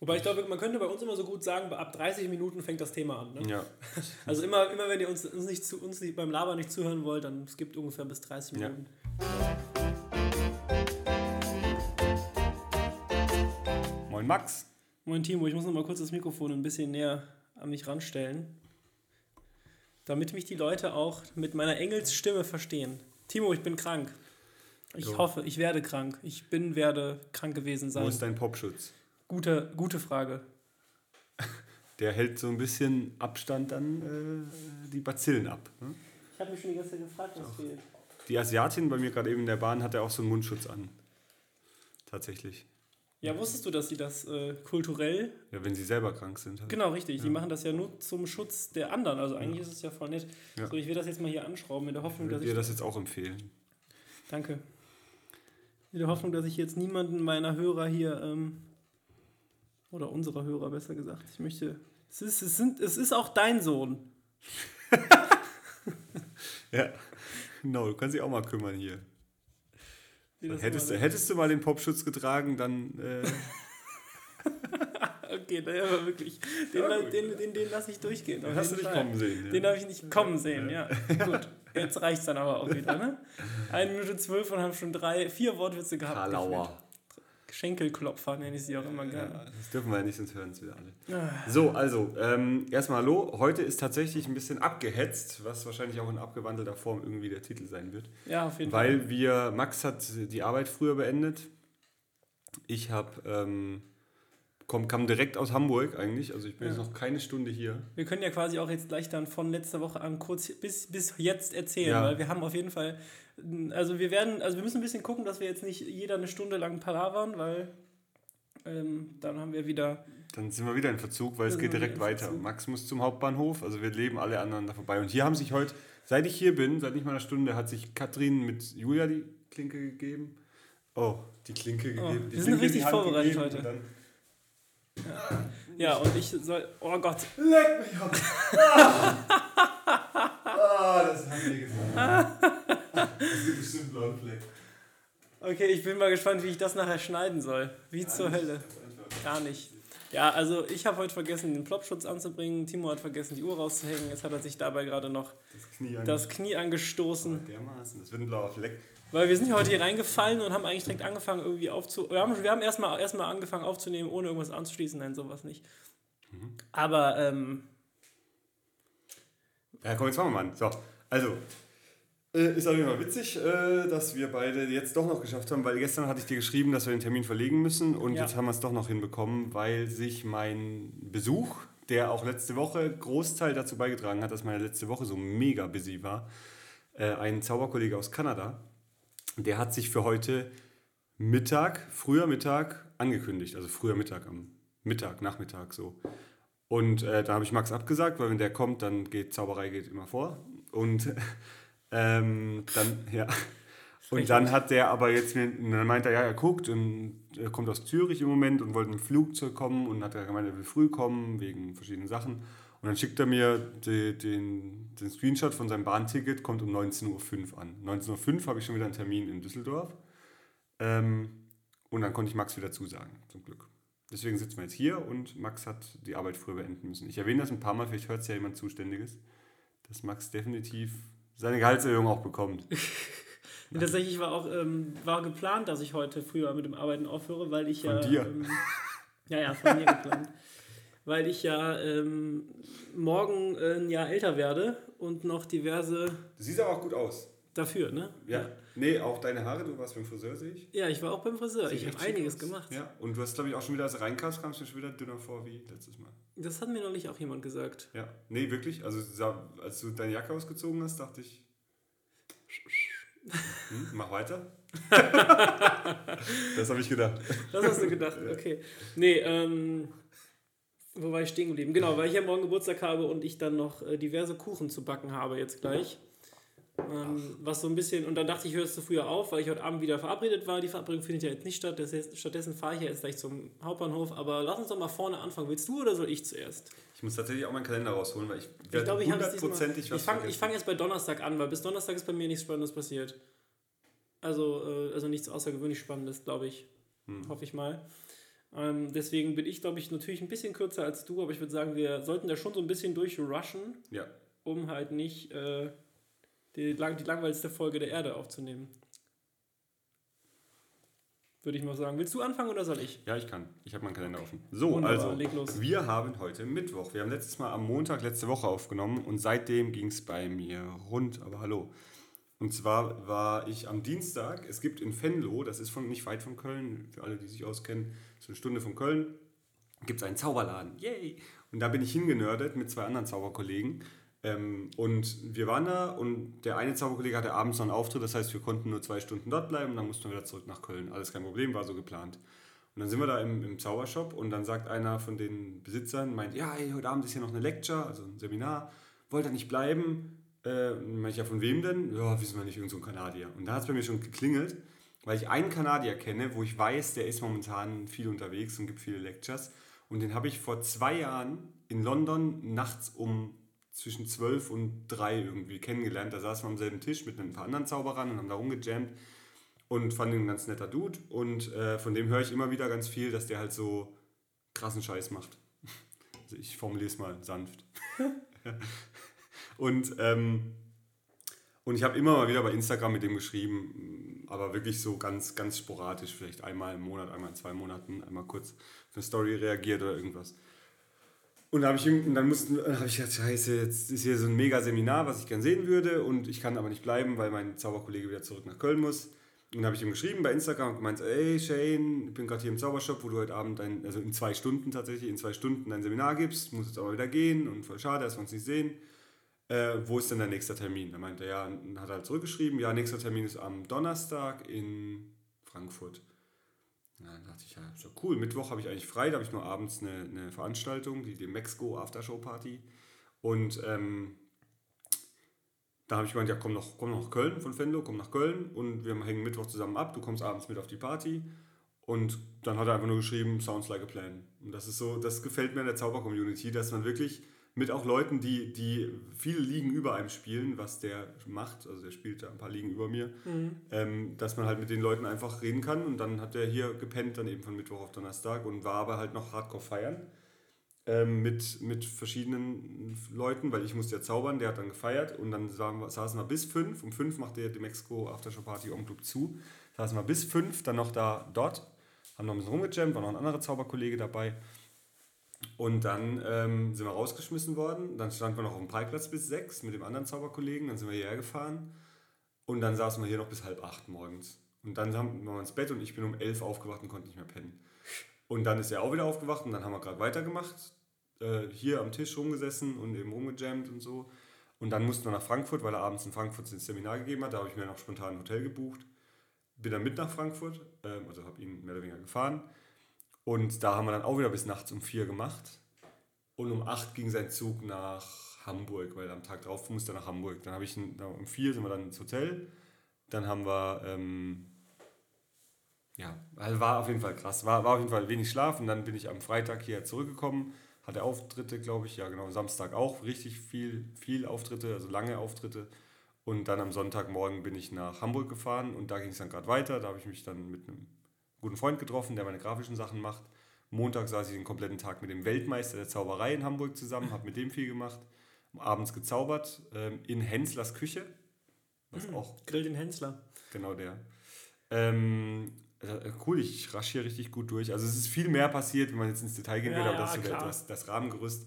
Wobei ich glaube, man könnte bei uns immer so gut sagen, ab 30 Minuten fängt das Thema an. Ne? Ja. Also immer, immer wenn ihr uns, uns, nicht zu, uns beim Labern nicht zuhören wollt, dann skippt ungefähr bis 30 Ja. Minuten. Moin Max. Moin Timo, ich muss noch mal kurz das Mikrofon ein bisschen näher an mich ranstellen, damit mich die Leute auch mit meiner Engelsstimme verstehen. Timo, ich bin krank. Ich So. hoffe, ich werde krank. Ich bin, werde krank gewesen Wo sein. ist dein Popschutz? Gute, gute Frage. Der hält so ein bisschen Abstand an äh, die Bazillen ab. Ne? Ich habe mich schon die ganze Zeit gefragt, was fehlt. Die Asiatin bei mir gerade eben in der Bahn hatte auch so einen Mundschutz an. Tatsächlich. Ja, wusstest du, dass sie das äh, kulturell Ja, wenn sie selber krank sind. Halt. Genau, richtig. Die machen das ja nur zum Schutz der anderen. Also eigentlich ist es ja voll nett. Ja. So, ich will das jetzt mal hier anschrauben, in der Hoffnung, Ich dass würde ich. dir das jetzt auch empfehlen. Danke. In der Hoffnung, dass ich jetzt niemanden meiner Hörer hier, ähm, oder unserer Hörer besser gesagt, ich möchte. Es ist, es, sind, es ist auch dein Sohn. Ja, genau, du kannst dich auch mal kümmern hier. Hättest, du- immer hättest du mal den Popschutz getragen, dann. Äh, Okay, naja, aber wirklich. Den, Ja, gut. den, den, den lasse ich durchgehen. auf hast du nicht Fall. kommen sehen. Ja. Den habe ich nicht kommen sehen, ja. Gut, jetzt reicht es dann aber auch wieder, ne? Eine Minute zwölf und haben schon drei, vier Wortwitze gehabt. Karlauer. Schenkelklopfer nenne ich sie auch immer Ja, gerne. das dürfen wir ja nicht, sonst hören es wieder alle. Ah. So, also, ähm, erstmal hallo. Heute ist tatsächlich ein bisschen abgehetzt, was wahrscheinlich auch in abgewandelter Form irgendwie der Titel sein wird. Ja, auf jeden Fall. Weil wir, Max hat die Arbeit früher beendet. Ich habe, ähm, komm, kam direkt aus Hamburg eigentlich. Also ich bin Ja. jetzt noch keine Stunde hier. Wir können ja quasi auch jetzt gleich dann von letzter Woche an kurz bis, bis jetzt erzählen, Ja. weil wir haben auf jeden Fall, also wir werden, also wir müssen ein bisschen gucken, dass wir jetzt nicht jeder eine Stunde lang palavern, weil ähm, dann haben wir wieder, Dann sind wir wieder in Verzug, weil es geht sind direkt weiter. Max muss zum Hauptbahnhof, also wir leben alle anderen da vorbei. Und hier haben sich heute, seit ich hier bin, seit nicht mal einer Stunde, hat sich Katrin mit Julia die Klinke gegeben. Oh, die Klinke Oh, gegeben. die wir sind Klinke die richtig Hand vorbereitet heute. und Dann, ja und ich soll, oh Gott, Leck mich ab! Ah, das haben wir gesagt. Das gibt bestimmt einen blauen Fleck. okay, ich bin mal gespannt, wie ich das nachher schneiden soll. Wie zur Hölle. Gar nicht. Ja, also ich habe heute vergessen, den Plopschutz anzubringen. Timo hat vergessen, die Uhr rauszuhängen. Jetzt hat er sich dabei gerade noch Das Knie das Knie angestoßen. Dermaßen, das wird ein blauer Fleck. Weil wir sind ja heute hier reingefallen und haben eigentlich direkt angefangen, irgendwie aufzu. Wir haben, wir haben erstmal erst angefangen aufzunehmen, ohne irgendwas anzuschließen. Nein, sowas nicht. Aber, ähm, Ja, komm, jetzt machen wir mal an. So, also, ist auf jeden Fall witzig, äh, dass wir beide jetzt doch noch geschafft haben, weil gestern hatte ich dir geschrieben, dass wir den Termin verlegen müssen und Ja. jetzt haben wir es doch noch hinbekommen, weil sich mein Besuch, der auch letzte Woche Großteil dazu beigetragen hat, dass meine letzte Woche so mega busy war, äh, ein Zauberkollege aus Kanada, der hat sich für heute Mittag, früher Mittag angekündigt, also früher Mittag am Mittag, Nachmittag so. Und äh, da habe ich Max abgesagt, weil wenn der kommt, dann geht Zauberei geht immer vor. Und ähm, dann, ja. Und dann hat der aber jetzt, mir, dann meint er, ja, er guckt und er kommt aus Zürich im Moment und wollte mit dem Flugzeug kommen und hat er gemeint, er will früh kommen wegen verschiedenen Sachen. Und dann schickt er mir die, den, den Screenshot von seinem Bahnticket, kommt um 19.05 Uhr an. 19.05 Uhr habe ich schon wieder einen Termin in Düsseldorf. Ähm, und dann konnte ich Max wieder zusagen, zum Glück. Deswegen sitzen wir jetzt hier und Max hat die Arbeit früher beenden müssen. Ich erwähne das ein paar Mal, vielleicht hört es ja jemand Zuständiges, dass Max definitiv seine Gehaltserhöhung auch bekommt. tatsächlich war auch ähm, war geplant, dass ich heute früher mit dem Arbeiten aufhöre, weil ich Von ja. dir? Ähm, ja, ja, von mir geplant. Weil ich ja ähm, morgen äh, ein Jahr älter werde und noch diverse Du siehst aber auch gut aus. Dafür, ne? Ja. Nee, auch deine Haare, du warst beim Friseur, sehe ich. Ja, ich war auch beim Friseur. Sieht Ich habe einiges aus. gemacht. Ja, und du hast, glaube ich, auch schon wieder, als du reinkamst, kamst du schon wieder dünner vor wie letztes Mal. Das hat mir noch nicht auch jemand gesagt. Ja, nee, wirklich. Also, als du deine Jacke ausgezogen hast, dachte ich. Hm, mach weiter. das habe ich gedacht. Das hast du gedacht, okay. Nee, ähm, wo war ich stehen geblieben? Genau, weil ich ja morgen Geburtstag habe und ich dann noch äh, diverse Kuchen zu backen habe jetzt gleich. Ähm, was so ein bisschen, und dann dachte ich, ich höre es zu früher auf, weil ich heute Abend wieder verabredet war. Die Verabredung findet ja jetzt nicht statt, heißt, stattdessen fahre ich ja jetzt gleich zum Hauptbahnhof. Aber lass uns doch mal vorne anfangen. Willst du oder soll ich zuerst? Ich muss tatsächlich auch meinen Kalender rausholen, weil ich Ich werde glaube, ich hundertprozentig Ich was fange vergessen. fang jetzt bei Donnerstag an, weil bis Donnerstag ist bei mir nichts Spannendes passiert. Also, äh, also nichts außergewöhnlich Spannendes, glaube ich. Hm. Hoffe ich mal. Ähm, deswegen bin ich, glaube ich, natürlich ein bisschen kürzer als du, aber ich würde sagen, wir sollten da schon so ein bisschen durchrushen, Ja. um halt nicht äh, die, lang- die langweiligste Folge der Erde aufzunehmen. Würde ich mal sagen. Willst du anfangen oder soll ich? Ja, ich kann. Ich habe meinen Kalender offen. So, Wunderbar, also, wir haben heute Mittwoch. Wir haben letztes Mal am Montag letzte Woche aufgenommen und seitdem ging es bei mir rund. Aber hallo. Und zwar war ich am Dienstag, es gibt in Venlo, das ist von, nicht weit von Köln, für alle, die sich auskennen, so eine Stunde von Köln, gibt es einen Zauberladen. Yay! Und da bin ich hingenördet mit zwei anderen Zauberkollegen. Ähm, und wir waren da und der eine Zauberkollege hatte abends noch einen Auftritt, das heißt, wir konnten nur zwei Stunden dort bleiben und dann mussten wir wieder zurück nach Köln. Alles kein Problem, war so geplant. Und dann sind wir da im, im Zaubershop und dann sagt einer von den Besitzern, meint, ja, ey, heute Abend ist hier noch eine Lecture, also ein Seminar, wollt ihr nicht bleiben? Äh, ich, ja, von wem denn? Ja, wissen wir nicht, irgend so Kanadier. Und da hat es bei mir schon geklingelt, weil ich einen Kanadier kenne, wo ich weiß, der ist momentan viel unterwegs und gibt viele Lectures. Und den habe ich vor zwei Jahren in London nachts um zwischen 12 und 3 irgendwie kennengelernt. Da saßen wir am selben Tisch mit ein paar anderen Zauberern und haben da rumgejammt und fand ihn ein ganz netter Dude. Und äh, von dem höre ich immer wieder ganz viel, dass der halt so krassen Scheiß macht. Also ich formuliere es mal sanft. und, ähm, und ich habe immer mal wieder bei Instagram mit dem geschrieben, aber wirklich so ganz, ganz sporadisch, vielleicht einmal im Monat, einmal in zwei Monaten, einmal kurz auf eine Story reagiert oder irgendwas. Und da habe ich, und dann mussten, habe ich gedacht, scheiße, jetzt ist hier so ein mega Seminar, was ich gern sehen würde und ich kann aber nicht bleiben, weil mein Zauberkollege wieder zurück nach Köln muss. Und dann habe ich ihm geschrieben bei Instagram und gemeint, ey Shane, ich bin gerade hier im Zaubershop, wo du heute Abend, dein, also in zwei Stunden tatsächlich, in zwei Stunden dein Seminar gibst, muss jetzt aber wieder gehen und voll schade, dass wir uns nicht sehen. Äh, wo ist denn dein nächster Termin? Da meinte er, ja, und hat er halt zurückgeschrieben, ja, nächster Termin ist am Donnerstag in Frankfurt. Ja, dann dachte ich, ja, ja cool. Mittwoch habe ich eigentlich frei, da habe ich nur abends eine, eine Veranstaltung, die, die Mexico Aftershow Party. Und ähm, da habe ich gemeint, ja, komm noch, komm nach Köln von Venlo, komm nach Köln und wir hängen Mittwoch zusammen ab, du kommst abends mit auf die Party. Und dann hat er einfach nur geschrieben, sounds like a plan. Und das ist so, das gefällt mir in der Zauber-Community, dass man wirklich mit auch Leuten, die, die viele Ligen über einem spielen, was der macht, also der spielt da ein paar Ligen über mir, ähm, dass man halt mit den Leuten einfach reden kann. Und dann hat er hier gepennt, dann eben von Mittwoch auf Donnerstag und war aber halt noch hardcore feiern ähm, mit, mit verschiedenen Leuten, weil ich musste ja zaubern, der hat dann gefeiert und dann saßen wir, bis fünf. Um fünf machte der die Mexico Aftershow Party Om Club zu. Saßen wir bis fünf, dann noch da dort, haben noch ein bisschen rumgejammt, war noch ein anderer Zauberkollege dabei. Und dann ähm, sind wir rausgeschmissen worden. Dann standen wir noch auf dem Parkplatz bis sechs mit dem anderen Zauberkollegen. Dann sind wir hierher gefahren. Und dann saßen wir hier noch bis halb acht morgens. Und dann haben wir ins Bett und ich bin um elf aufgewacht und konnte nicht mehr pennen. Und dann ist er auch wieder aufgewacht und dann haben wir gerade weitergemacht. Äh, hier am Tisch rumgesessen und eben rumgejammt und so. Und dann mussten wir nach Frankfurt, weil er abends in Frankfurt ein Seminar gegeben hat. Da habe ich mir noch spontan ein Hotel gebucht. Bin dann mit nach Frankfurt, ähm, also habe ihn mehr oder weniger gefahren. Und da haben wir dann auch wieder bis nachts um vier gemacht. Und um acht ging sein Zug nach Hamburg, weil am Tag drauf musste er nach Hamburg. Dann habe ich um vier sind wir dann ins Hotel. Dann haben wir, ähm, ja, also war auf jeden Fall krass. War, war auf jeden Fall wenig Schlaf. Und dann bin ich am Freitag hier zurückgekommen. Hatte Auftritte, glaube ich. Ja, genau. Samstag auch richtig viel, viel Auftritte, also lange Auftritte. Und dann am Sonntagmorgen bin ich nach Hamburg gefahren und da ging es dann gerade weiter. Da habe ich mich dann mit einem guten Freund getroffen, der meine grafischen Sachen macht. Montag saß ich den kompletten Tag mit dem Weltmeister der Zauberei in Hamburg zusammen, habe mit dem viel gemacht. Abends gezaubert ähm, in Henslers Küche, was auch Grill den Hensler. genau der. Ähm, äh, cool, ich rasch hier richtig gut durch. Also es ist viel mehr passiert, wenn man jetzt ins Detail gehen Ja, will, aber ja, das ist das, das Rahmengerüst.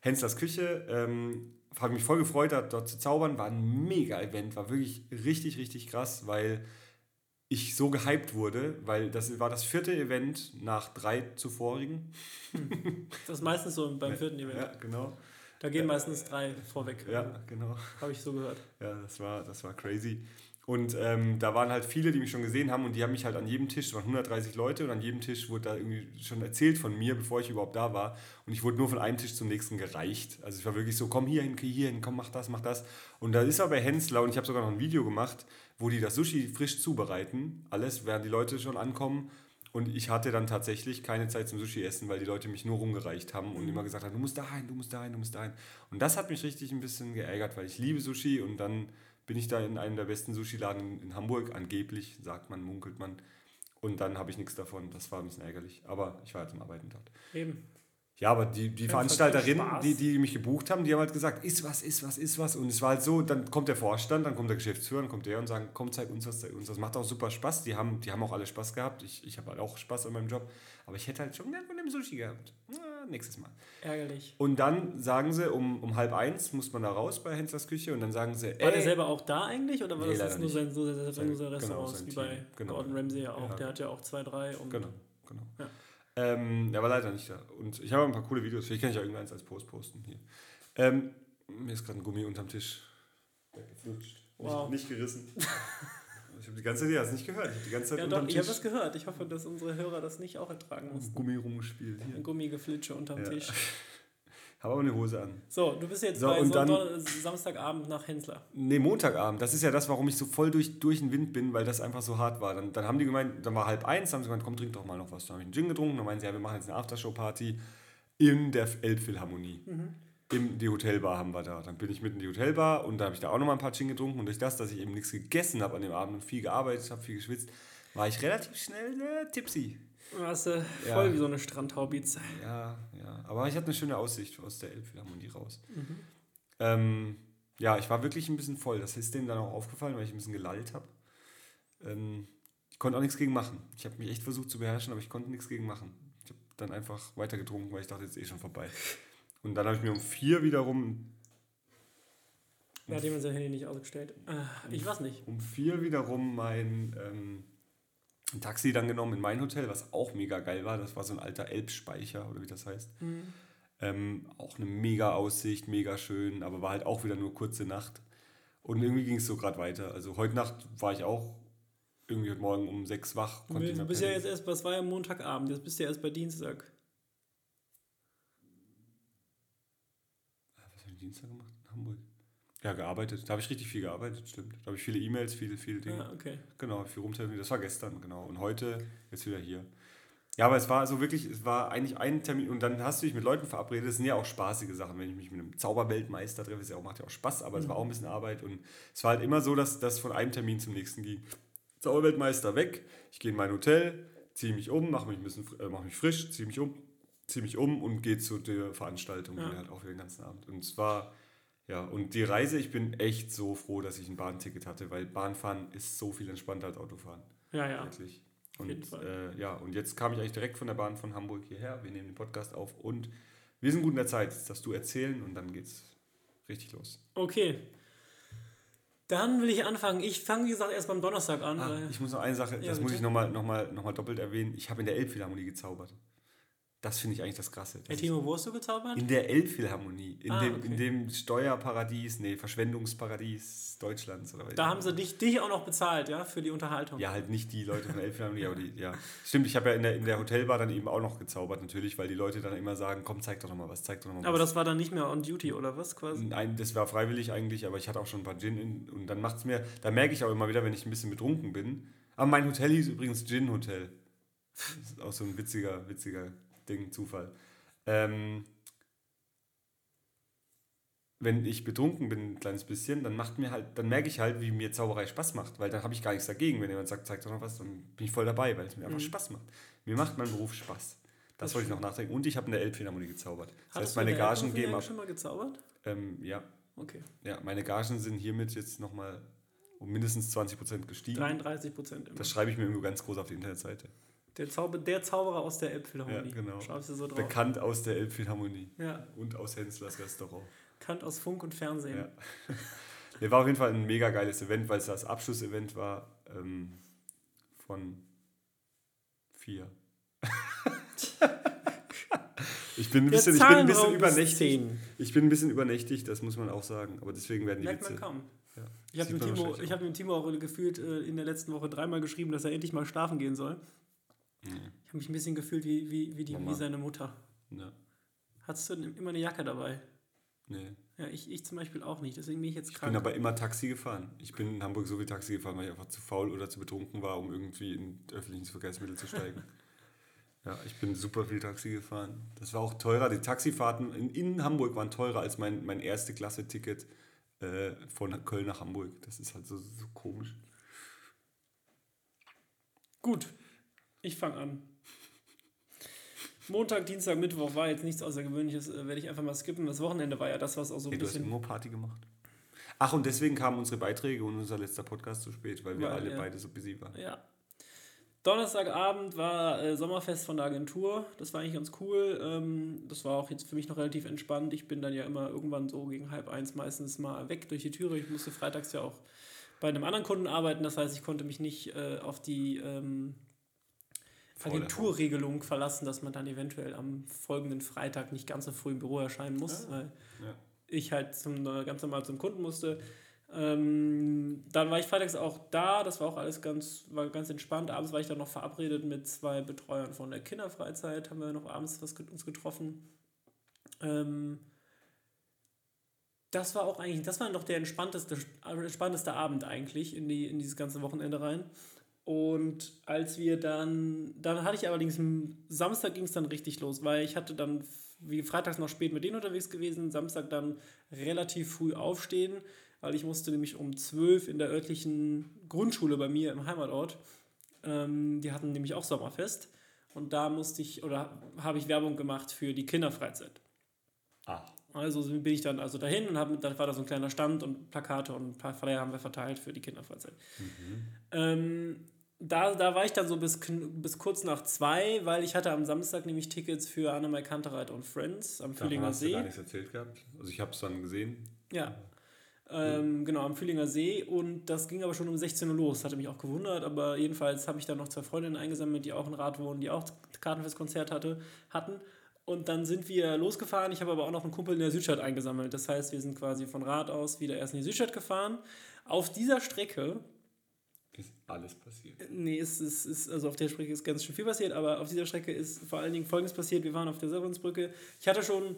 Henslers Küche, ähm, habe mich voll gefreut, dort, zu zaubern, war ein Mega-Event, war wirklich richtig, richtig krass, weil ich so gehypt wurde, weil das war das vierte Event nach drei zuvorigen. Das ist meistens so beim vierten Event. Ja, genau. Da gehen meistens drei vorweg. Ja, genau. Habe ich so gehört. Ja, das war, das war crazy. Und ähm, da waren halt viele, die mich schon gesehen haben und die haben mich halt an jedem Tisch, es waren 130 Leute und an jedem Tisch wurde da irgendwie schon erzählt von mir, bevor ich überhaupt da war. Und ich wurde nur von einem Tisch zum nächsten gereicht. Also ich war wirklich so, komm hier hin, geh hier hin, komm, mach das, mach das. Und da ist aber Hensler und ich habe sogar noch ein Video gemacht, wo die das Sushi frisch zubereiten. Alles, während die Leute schon ankommen. Und ich hatte dann tatsächlich keine Zeit zum Sushi essen, weil die Leute mich nur rumgereicht haben und immer gesagt haben, du musst dahin, du musst dahin, du musst dahin. Und das hat mich richtig ein bisschen geärgert, weil ich liebe Sushi und dann bin ich da in einem der besten Sushi-Laden in, Hamburg, angeblich, sagt man, munkelt man. Und dann habe ich nichts davon. Das war ein bisschen ärgerlich. Aber ich war halt zum Arbeiten dort. Eben. Ja, aber die, die Veranstalterinnen, die, die mich gebucht haben, die haben halt gesagt, ist was, ist was, ist was. Und es war halt so, dann kommt der Vorstand, dann kommt der Geschäftsführer, dann kommt der und sagt, komm, zeig uns was, zeig uns. Das macht auch super Spaß. Die haben, die haben auch alle Spaß gehabt. Ich, ich habe halt auch Spaß an meinem Job. Aber ich hätte halt schon gerne von dem Sushi gehabt. Na, nächstes Mal. Ärgerlich. Und dann sagen sie, um, um halb eins muss man da raus bei Henslers Küche und dann sagen sie, War der selber auch da eigentlich oder war Nee, das nur sein, so sein, Sein- sein Restaurant, genau, wie bei Genau. Gordon Ramsay ja auch? Ja. Der hat ja auch zwei, drei. Und Genau, genau. Ja. Ähm, der war leider nicht da. Und ich habe ein paar coole Videos. Vielleicht kann ich ja irgendeins als Post posten hier. Ähm, mir ist gerade ein Gummi unterm Tisch weggeflutscht. Wow. Nicht, nicht gerissen. ich habe die ganze Zeit, ja, hast nicht gehört. Ich habe die ganze Zeit Ja, unterm doch, ich habe Tisch das gehört. Ich hoffe, dass unsere Hörer das nicht auch ertragen mussten. Gummi rumgespielt. Ein Hier. Gummigeflitsche unterm Ja. Tisch. Habe aber eine Hose an. So, du bist jetzt So, bei und dann- Samstagabend nach Hensler. Nee, Montagabend. Das ist ja das, warum ich so voll durch, durch den Wind bin, weil das einfach so hart war. Dann, dann haben die gemeint, dann war halb eins, haben sie gemeint, komm, trink doch mal noch was. Dann habe ich einen Gin getrunken. Dann meinen sie, ja, wir machen jetzt eine Aftershow-Party in der Elbphilharmonie. In die Hotelbar haben wir da. Dann bin ich mit in die Hotelbar und da habe ich da auch noch mal ein paar Gin getrunken. Und durch das, dass ich eben nichts gegessen habe an dem Abend und viel gearbeitet habe, viel geschwitzt, war ich relativ schnell äh, tipsy. Warst du Ja. voll wie so eine Strandhaubitze. Ja, ja. Aber ich hatte eine schöne Aussicht aus der Elbphilharmonie raus. Ähm, ja, ich war wirklich ein bisschen voll. Das ist denen dann auch aufgefallen, weil ich ein bisschen gelallt habe. Ähm, ich konnte auch nichts gegen machen. Ich habe mich echt versucht zu beherrschen, aber ich konnte nichts gegen machen. Ich habe dann einfach weiter getrunken, weil ich dachte, jetzt ist eh schon vorbei. Und dann habe ich mir um vier wiederum, Wer hat jemand sein Handy nicht ausgestellt? Ah, Ich weiß nicht. um vier wiederum mein ähm, ein Taxi dann genommen in mein Hotel, was auch mega geil war. Das war so ein alter Elbspeicher oder wie das heißt. Ähm, auch eine mega Aussicht, mega schön, aber war halt auch wieder nur kurze Nacht. Und irgendwie ging es so gerade weiter. Also heute Nacht war ich auch irgendwie heute Morgen um sechs wach. Du bist, bist ja pennen. jetzt erst, was war ja Montagabend, jetzt bist du ja erst bei Dienstag. Was habe ich Dienstag gemacht? In Hamburg. Ja, gearbeitet. Da habe ich richtig viel gearbeitet, stimmt. Da habe ich viele E-Mails, viele, viele Dinge. Ja, okay. Genau, viel rumtelefoniert. Das war gestern, genau. Und heute jetzt wieder hier. Ja, aber es war so wirklich, es war eigentlich ein Termin und dann hast du dich mit Leuten verabredet. Das sind ja auch spaßige Sachen, wenn ich mich mit einem Zauberweltmeister treffe, ja auch, macht ja auch Spaß, aber es war auch ein bisschen Arbeit und es war halt immer so, dass das von einem Termin zum nächsten ging. Zauberweltmeister weg, ich gehe in mein Hotel, ziehe mich um, mache mich ein bisschen, äh, mach mich frisch, ziehe mich um, ziehe mich um und gehe zu der Veranstaltung ja. halt auch für den ganzen Abend. Und es war, ja, und die Reise, ich bin echt so froh, dass ich ein Bahnticket hatte, weil Bahnfahren ist so viel entspannter als Autofahren. Ja, ja. Wirklich. Und äh, ja, und jetzt kam ich eigentlich direkt von der Bahn von Hamburg hierher. Wir nehmen den Podcast auf und wir sind gut in der Zeit. Jetzt darfst du erzählen und dann geht's richtig los. Okay. Dann will ich anfangen. Ich fange, wie gesagt, erst beim Donnerstag an. Ah, ich muss noch eine Sache, Ja, das muss bitte. ich nochmal noch mal, noch mal doppelt erwähnen. Ich habe in der Elbphilharmonie gezaubert. Das finde ich eigentlich das Krasse. Hey, Das Timo, wo hast du gezaubert? in der Elbphilharmonie, in, Ah, dem, okay. in dem Steuerparadies, nee, Verschwendungsparadies Deutschlands. Oder Da haben sie dich, dich auch noch bezahlt, ja, für die Unterhaltung. Ja, halt nicht die Leute von der Elbphilharmonie, aber die, ja. Stimmt, ich habe ja in der, in der Hotelbar dann eben auch noch gezaubert, natürlich, weil die Leute dann immer sagen, komm, zeig doch noch mal was, zeig doch noch mal Aber was. das war dann nicht mehr on duty, oder was quasi? Nein, das war freiwillig eigentlich, aber ich hatte auch schon ein paar Gin in, und dann macht's mir, da merke ich auch immer wieder, wenn ich ein bisschen betrunken bin. Aber mein Hotel hieß übrigens Gin Hotel. Das ist auch so ein witziger, witziger Ding, Zufall. Ähm, wenn ich betrunken bin, ein kleines bisschen, dann macht mir halt, dann merke ich halt, wie mir Zauberei Spaß macht, weil dann habe ich gar nichts dagegen. Wenn jemand sagt, zeig doch noch was, dann bin ich voll dabei, weil es mir einfach Mhm. Spaß macht. Mir macht mein Beruf Spaß. Das Das wollte ich noch nachdenken. Und ich habe in der Elbphilharmonie gezaubert. Das Hattest heißt, du meine in der Gagen geben ab. schon mal gezaubert? Ähm, ja, Okay. ja, meine Gagen sind hiermit jetzt nochmal um mindestens 20% gestiegen. 33 Prozent immer. Das schreibe ich mir irgendwo ganz groß auf die Internetseite. Der, Zauber, der Zauberer aus der Elbphilharmonie. Ja, genau. Schreibst du so drauf. Bekannt aus der Elbphilharmonie Ja, und aus Henslers Restaurant. bekannt aus Funk und Fernsehen. Ja. Nee, war auf jeden Fall ein mega geiles Event, weil es das Abschlussevent war ähm, von vier. ich bin ein bisschen, ich bin ein bisschen übernächtig. 10. Ich bin ein bisschen übernächtig, das muss man auch sagen. Aber deswegen werden die Merkt Witze. man kaum. Ja. Ich habe dem, Timo, ich hab Timo auch gefühlt äh, in der letzten Woche dreimal geschrieben, dass er endlich mal schlafen gehen soll. Ja. Ich habe mich ein bisschen gefühlt wie, wie, wie, die, Mama. wie seine Mutter. Ja. Hattest du immer eine Jacke dabei? Nee. Ja, ich, ich zum Beispiel auch nicht. Deswegen bin ich jetzt Ich bin krank. aber immer Taxi gefahren. Ich bin in Hamburg so viel Taxi gefahren, weil ich einfach zu faul oder zu betrunken war, um irgendwie in öffentliches Verkehrsmittel zu steigen. ja, ich bin super viel Taxi gefahren. Das war auch teurer. Die Taxifahrten in, in Hamburg waren teurer als mein, mein erste Klasse-Ticket äh, von Köln nach Hamburg. Das ist halt so, so komisch. Gut. Ich fange an. Montag, Dienstag, Mittwoch war jetzt nichts Außergewöhnliches, äh, werde ich einfach mal skippen. Das Wochenende war ja das, was auch so ein Hey, du hast bisschen. immer Party gemacht. Ach, und deswegen kamen unsere Beiträge und unser letzter Podcast zu spät, weil wir Weil, alle ja. beide so busy waren. Ja. Donnerstagabend war äh, Sommerfest von der Agentur. Das war eigentlich ganz cool. Ähm, das war auch jetzt für mich noch relativ entspannt. Ich bin dann ja immer irgendwann so gegen halb eins meistens mal weg durch die Türe. Ich musste freitags ja auch bei einem anderen Kunden arbeiten. Das heißt, ich konnte mich nicht äh, auf die ähm, Agenturregelung verlassen, dass man dann eventuell am folgenden Freitag nicht ganz so früh im Büro erscheinen muss, Ja. weil Ja. ich halt zum, äh, ganz normal zum Kunden musste. Ähm, dann war ich freitags auch da, das war auch alles ganz, war ganz entspannt. Abends war ich dann noch verabredet mit zwei Betreuern von der Kinderfreizeit, haben wir noch abends was uns getroffen. Ähm, das war auch eigentlich, das war noch der entspannteste, entspannteste Abend eigentlich in, die, in dieses ganze Wochenende rein. Und als wir dann, dann hatte ich allerdings, am Samstag ging es dann richtig los, weil ich hatte dann, wie freitags noch spät mit denen unterwegs gewesen, Samstag dann relativ früh aufstehen, weil ich musste nämlich um 12 in der örtlichen Grundschule bei mir im Heimatort, ähm, die hatten nämlich auch Sommerfest und da musste ich, oder habe ich Werbung gemacht für die Kinderfreizeit. Ah, Also bin ich dann also dahin und hab, dann war da so ein kleiner Stand und Plakate und ein paar Flyer haben wir verteilt für die Kinderfreizeit. Ähm, da, da war ich dann so bis, bis kurz nach zwei, weil ich hatte am Samstag nämlich Tickets für Annemai Kantereit und Friends am davon Fühlinger hast du See. gar nichts erzählt gehabt. Also ich habe es dann gesehen. Ja. Ähm, genau, am Fühlinger See und das ging aber schon um 16 Uhr los. Hatte mich auch gewundert, aber jedenfalls habe ich dann noch zwei Freundinnen eingesammelt, die auch in Rad wohnen, die auch Karten fürs Konzert hatte, hatten. Und dann sind wir losgefahren. Ich habe aber auch noch einen Kumpel in der Südstadt eingesammelt. Das heißt, wir sind quasi von Rad aus wieder erst in die Südstadt gefahren. Auf dieser Strecke, Ist alles passiert. nee, es ist, ist, also auf der Strecke ist ganz schön viel passiert, aber auf dieser Strecke ist vor allen Dingen Folgendes passiert. Wir waren auf der Severinsbrücke. Ich hatte schon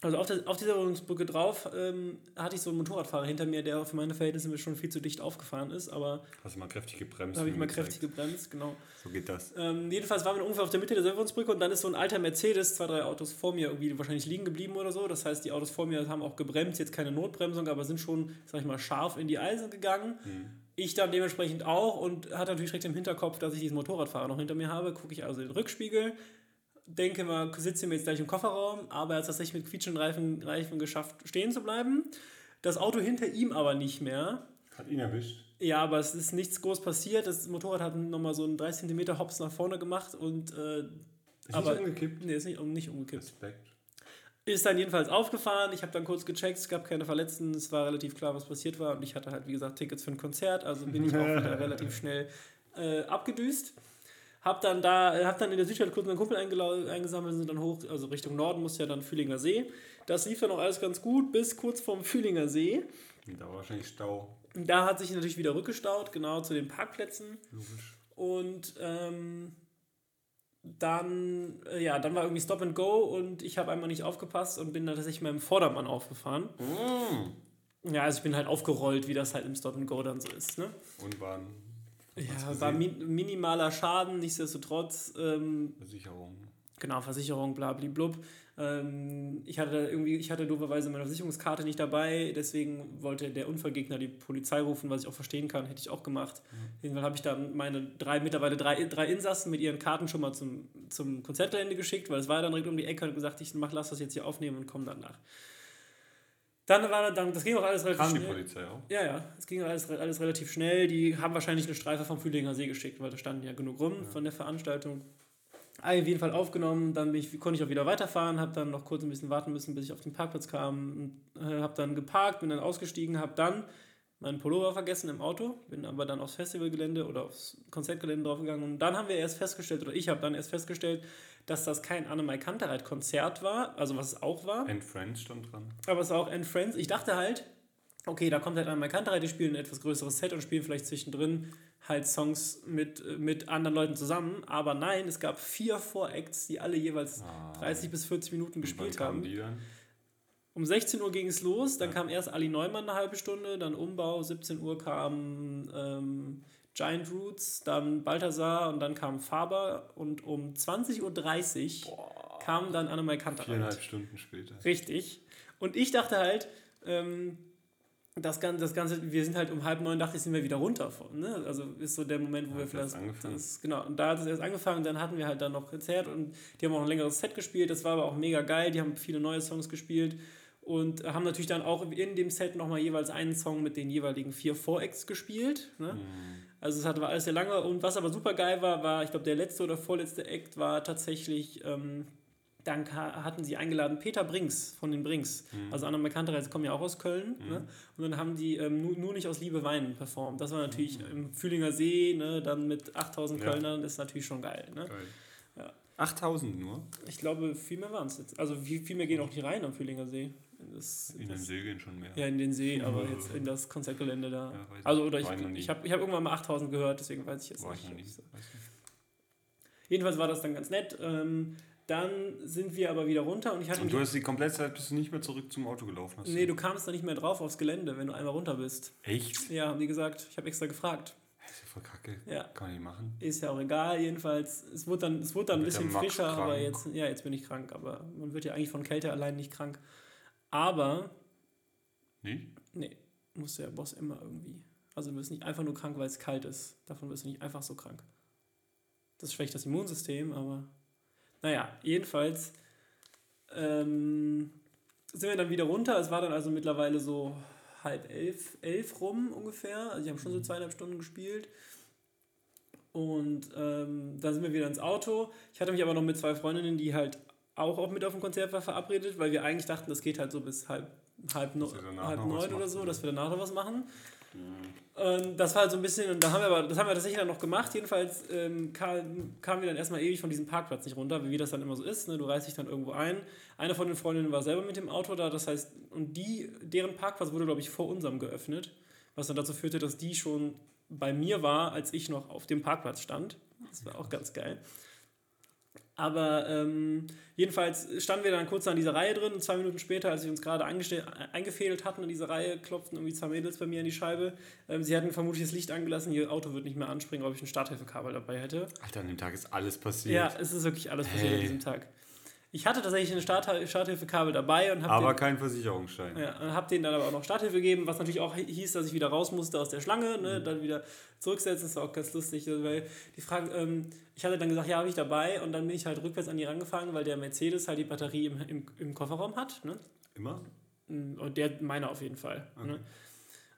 also auf, der, auf dieser Wohnungsbrücke drauf ähm, hatte ich so einen Motorradfahrer hinter mir, der für meine Verhältnisse mir schon viel zu dicht aufgefahren ist, aber Hast du mal kräftig gebremst? habe ich mal kräftig gezeigt. gebremst, genau. So geht das. Ähm, jedenfalls waren wir ungefähr auf der Mitte der Silbernsbrücke und dann ist so ein alter Mercedes, zwei, drei Autos vor mir irgendwie wahrscheinlich liegen geblieben oder so. Das heißt, die Autos vor mir haben auch gebremst, jetzt keine Notbremsung, aber sind schon, sag ich mal, scharf in die Eisen gegangen. Ich dann dementsprechend auch und hatte natürlich direkt im Hinterkopf, dass ich diesen Motorradfahrer noch hinter mir habe. Gucke ich also in den Rückspiegel, denke mal, sitze mir jetzt gleich im Kofferraum, aber er hat es tatsächlich mit quietschenden Reifen, Reifen geschafft, stehen zu bleiben. Das Auto hinter ihm aber nicht mehr. Hat ihn erwischt. Ja, aber es ist nichts groß passiert. Das Motorrad hat nochmal so einen 3 cm Hops nach vorne gemacht und äh, Ist aber nicht umgekippt. nee, ist nicht, nicht umgekippt. Respekt. Ist dann jedenfalls aufgefahren. Ich habe dann kurz gecheckt, es gab keine Verletzten. Es war relativ klar, was passiert war. Und ich hatte halt, wie gesagt, Tickets für ein Konzert. Also bin ich auch wieder relativ schnell äh, abgedüst. Hab dann da, äh, hab dann in der Südstadt kurz meinen Kumpel eingesammelt, sind dann hoch, also Richtung Norden muss ja dann Fühlinger See. Das lief dann auch alles ganz gut bis kurz vorm Fühlinger See. Und Da war wahrscheinlich Stau. Da hat sich natürlich wieder rückgestaut, genau zu den Parkplätzen. Logisch. Und ähm, dann, äh, ja, dann war irgendwie Stop and Go und ich habe einmal nicht aufgepasst und bin dann tatsächlich im Vordermann aufgefahren. Ja, also ich bin halt aufgerollt, wie das halt im Stop and Go dann so ist. Ne? Und waren Ja, war mi minimaler Schaden, nichtsdestotrotz. Ähm, Versicherung. Genau, Versicherung, blablablub. Ähm, ich hatte irgendwie, ich hatte dooferweise meine Versicherungskarte nicht dabei, deswegen wollte der Unfallgegner die Polizei rufen, was ich auch verstehen kann, hätte ich auch gemacht. Jedenfalls habe ich dann meine drei, mittlerweile drei, drei Insassen mit ihren Karten schon mal zum, zum Konzertgelände geschickt, weil es war dann direkt um die Ecke und gesagt, ich mach, lass das jetzt hier aufnehmen und komm dann nach. Dann war dann, das ging auch alles relativ Kam die schnell. Polizei auch? Ja, ja, es ging alles, alles relativ schnell. Die haben wahrscheinlich eine Streife vom Fühlinger See geschickt, weil da standen ja genug rum von der Veranstaltung. Auf jeden Fall aufgenommen, dann ich, konnte ich auch wieder weiterfahren, habe dann noch kurz ein bisschen warten müssen, bis ich auf den Parkplatz kam, äh, habe dann geparkt, bin dann ausgestiegen, habe dann meinen Pullover vergessen im Auto, bin aber dann aufs Festivalgelände oder aufs Konzertgelände draufgegangen und dann haben wir erst festgestellt, oder ich habe dann erst festgestellt, dass das kein Annemai Kantereit Konzert war, also was es auch war, And Friends stand dran. aber es war auch End Friends. Ich dachte halt, okay, da kommt halt einmal Kanterei, die spielen ein etwas größeres Set und spielen vielleicht zwischendrin halt Songs mit, äh, mit anderen Leuten zusammen. Aber nein, es gab vier Voracts, die alle jeweils Ah. 30 bis 40 Minuten gespielt haben. Um 16 Uhr ging es los, dann kam erst Ali Neumann eine halbe Stunde, dann Umbau, 17 Uhr kam ähm, Giant Roots, dann Balthasar und dann kam Faber und um 20.30 Uhr kam dann Annemai Kantereit. Viereinhalb Stunden später. Richtig. Und ich dachte halt, ähm, das Ganze, das Ganze, wir sind halt um halb neun, dachte ich, sind wir wieder runter. Von, ne? Also ist so der Moment, wo ja, wir vielleicht. Das, genau, und da hat es erst angefangen, dann hatten wir halt dann noch Konzert und die haben auch ein längeres Set gespielt, das war aber auch mega geil, die haben viele neue Songs gespielt und haben natürlich dann auch in dem Set nochmal jeweils einen Song mit den jeweiligen vier Vorex gespielt. Ne? Mhm. Also es hatte war alles sehr lange und was aber super geil war, war, ich glaube, der letzte oder vorletzte Act war tatsächlich. Ähm, dann hatten sie eingeladen Peter Brinks von den Brinks. Mhm. Also andere Bekannterweise kommen ja auch aus Köln. Mhm. Ne? Und dann haben die ähm, nur, nur, nicht aus Liebe weinen performt. Das war natürlich mhm. im Fühlinger See, ne? dann mit 8000 ja. Kölnern, ist natürlich schon geil. Ne? geil. Ja. 8000 nur? Ich glaube, viel mehr waren es jetzt. Also viel, viel mehr gehen auch die Reihen am Fühlinger See. Das, in das, den See gehen schon mehr. Ja, in den See, aber jetzt in das Konzertgelände da. Ja, also, oder ich, ich habe ich hab irgendwann mal 8000 gehört, deswegen weiß ich jetzt war nicht. Ich nicht. Jedenfalls war das dann ganz nett. Ähm, dann sind wir aber wieder runter und ich hatte. Und du hast die komplette Zeit bist du nicht mehr zurück zum Auto gelaufen? Hast nee, du kamst da nicht mehr drauf aufs Gelände, wenn du einmal runter bist. Echt? Ja, haben die gesagt. Ich habe extra gefragt. Das ist ja voll kacke. Ja. Kann man nicht machen. Ist ja auch egal, jedenfalls. Es wurde dann, es wurde dann ein bisschen frischer, krank. aber jetzt, ja, jetzt bin ich krank. Aber man wird ja eigentlich von Kälte allein nicht krank. Aber. Nee? Nee, muss der Boss immer irgendwie. Also du wirst nicht einfach nur krank, weil es kalt ist. Davon wirst du nicht einfach so krank. Das schwächt das Immunsystem, aber naja, jedenfalls ähm, sind wir dann wieder runter. Es war dann also mittlerweile so halb elf, elf rum ungefähr. Also ich habe schon so mhm. zweieinhalb Stunden gespielt. Und ähm, dann sind wir wieder ins Auto. Ich hatte mich aber noch mit zwei Freundinnen, die halt auch, auch mit auf dem Konzert war, verabredet, weil wir eigentlich dachten, das geht halt so bis halb, halb, no, halb neun oder so, dass wir danach noch was machen. Und das war halt so ein bisschen, und da haben wir aber, das haben wir tatsächlich dann noch gemacht. Jedenfalls ähm, kamen kam wir dann erstmal ewig von diesem Parkplatz nicht runter, wie das dann immer so ist. Ne? Du reißt dich dann irgendwo ein. Eine von den Freundinnen war selber mit dem Auto da, das heißt, und die, deren Parkplatz wurde, glaube ich, vor unserem geöffnet, was dann dazu führte, dass die schon bei mir war, als ich noch auf dem Parkplatz stand. Das war auch ganz geil. Aber ähm, jedenfalls standen wir dann kurz an dieser Reihe drin und zwei Minuten später, als wir uns gerade eingefädelt hatten in diese Reihe, klopften irgendwie zwei Mädels bei mir an die Scheibe. Ähm, sie hatten vermutlich das Licht angelassen, ihr Auto wird nicht mehr anspringen, ob ich ein Starthilfekabel dabei hätte. Alter, an dem Tag ist alles passiert. Ja, es ist wirklich alles passiert hey. an diesem Tag. Ich hatte tatsächlich ein Start Starthilfekabel dabei und habe. Aber den, kein Versicherungsschein. Ja, und habe denen dann aber auch noch Starthilfe gegeben, was natürlich auch hieß, dass ich wieder raus musste aus der Schlange, ne, mhm. dann wieder zurücksetzen. Das war auch ganz lustig, weil die Frage, ähm, ich hatte dann gesagt, ja, habe ich dabei und dann bin ich halt rückwärts an die rangefangen, weil der Mercedes halt die Batterie im, im, im Kofferraum hat. Ne? Immer? Mm, und der meiner auf jeden Fall. Okay. Ne?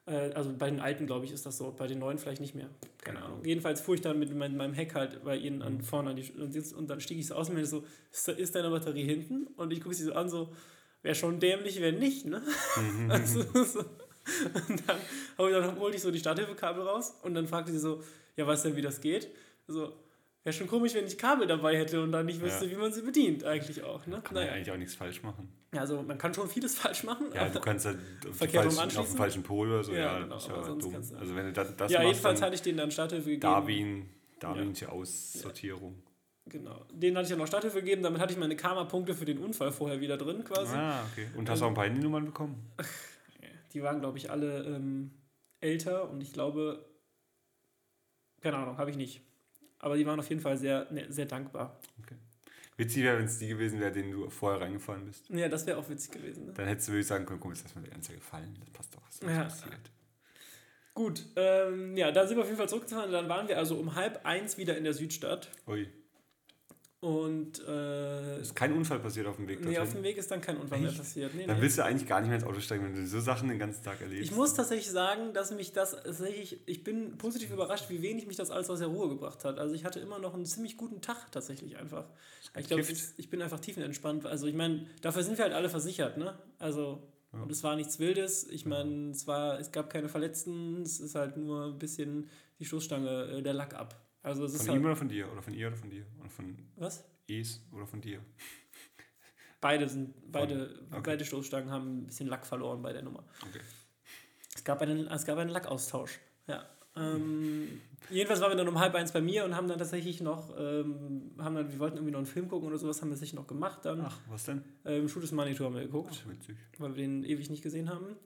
Äh, also bei den alten, glaube ich, ist das so. Bei den neuen vielleicht nicht mehr. Keine Ahnung. Jedenfalls fuhr ich dann mit meinem Heck halt bei ihnen an, mhm. vorne an die und, und dann stieg ich so aus und mir so, ist, ist deine Batterie hinten? Und ich gucke sie so an, so, wäre schon dämlich, wenn nicht, ne? Mhm. also, so. Und dann, dann holte ich so die Starthilfekabel raus und dann fragte sie so, ja, weißt du denn, wie das geht? So, Wäre schon komisch, wenn ich Kabel dabei hätte und dann nicht wüsste, ja. wie man sie bedient, eigentlich auch. Ne? Kann naja. man ja eigentlich auch nichts falsch machen. Ja, also man kann schon vieles falsch machen. Ja, du kannst halt auf, falschen, auf dem falschen Pol oder so, ja, ja genau, ist ja dumm. Also wenn du das, das Ja, machst, jedenfalls hatte ich denen dann Starthilfe gegeben. Darwin, Darwins ja. Aussortierung. Genau. Den hatte ich dann noch Starthilfe gegeben, damit hatte ich meine Karma-Punkte für den Unfall vorher wieder drin quasi. Ah, okay. Und hast du ähm, auch ein paar Handynummern bekommen? Die waren, glaube ich, alle ähm, älter und ich glaube, keine Ahnung, habe ich nicht. Aber die waren auf jeden Fall sehr, ne, sehr dankbar. Okay. Witzig wäre, wenn es die gewesen wäre, denen du vorher reingefallen bist. Ja, das wäre auch witzig gewesen. Ne? Dann hättest du, würde ich sagen können, komm, jetzt lass mal die Anzeige fallen. Das passt doch. Was ja. passiert. Gut, ähm, ja, dann sind wir auf jeden Fall zurückgefahren. Dann waren wir also um halb eins wieder in der Südstadt. Ui. Und äh, ist kein Unfall passiert auf dem Weg dorthin? Nee, auf dem Weg ist dann kein Unfall Echt? mehr passiert. Nee, dann nee. willst du eigentlich gar nicht mehr ins Auto steigen, wenn du so Sachen den ganzen Tag erlebst. Ich muss tatsächlich sagen, dass mich das tatsächlich, ich bin positiv überrascht, wie wenig mich das alles aus der Ruhe gebracht hat. Also ich hatte immer noch einen ziemlich guten Tag tatsächlich einfach. Ich glaube, ich, ich, bin einfach tiefenentspannt. Also ich meine, dafür sind wir halt alle versichert, ne? Also ja. und es war nichts Wildes. Ich meine, es war, es gab keine Verletzten. Es ist halt nur ein bisschen die Stoßstange, äh, der Lack ab. Also es von ist ihm halt, oder von dir oder von ihr oder von dir oder von was? Es oder von dir? Beide sind, beide, okay. beide Stoßstangen haben ein bisschen Lack verloren bei der Nummer. Okay. Es gab einen, es gab einen Lackaustausch. Ja. Ähm, jedenfalls waren wir dann um halb eins bei mir und haben dann tatsächlich noch, ähm, haben dann, wir wollten irgendwie noch einen Film gucken oder sowas, haben wir tatsächlich noch gemacht dann. Ach, was denn? Ähm, Shoot is Manitou haben wir geguckt. Ach, witzig. Weil wir den ewig nicht gesehen haben.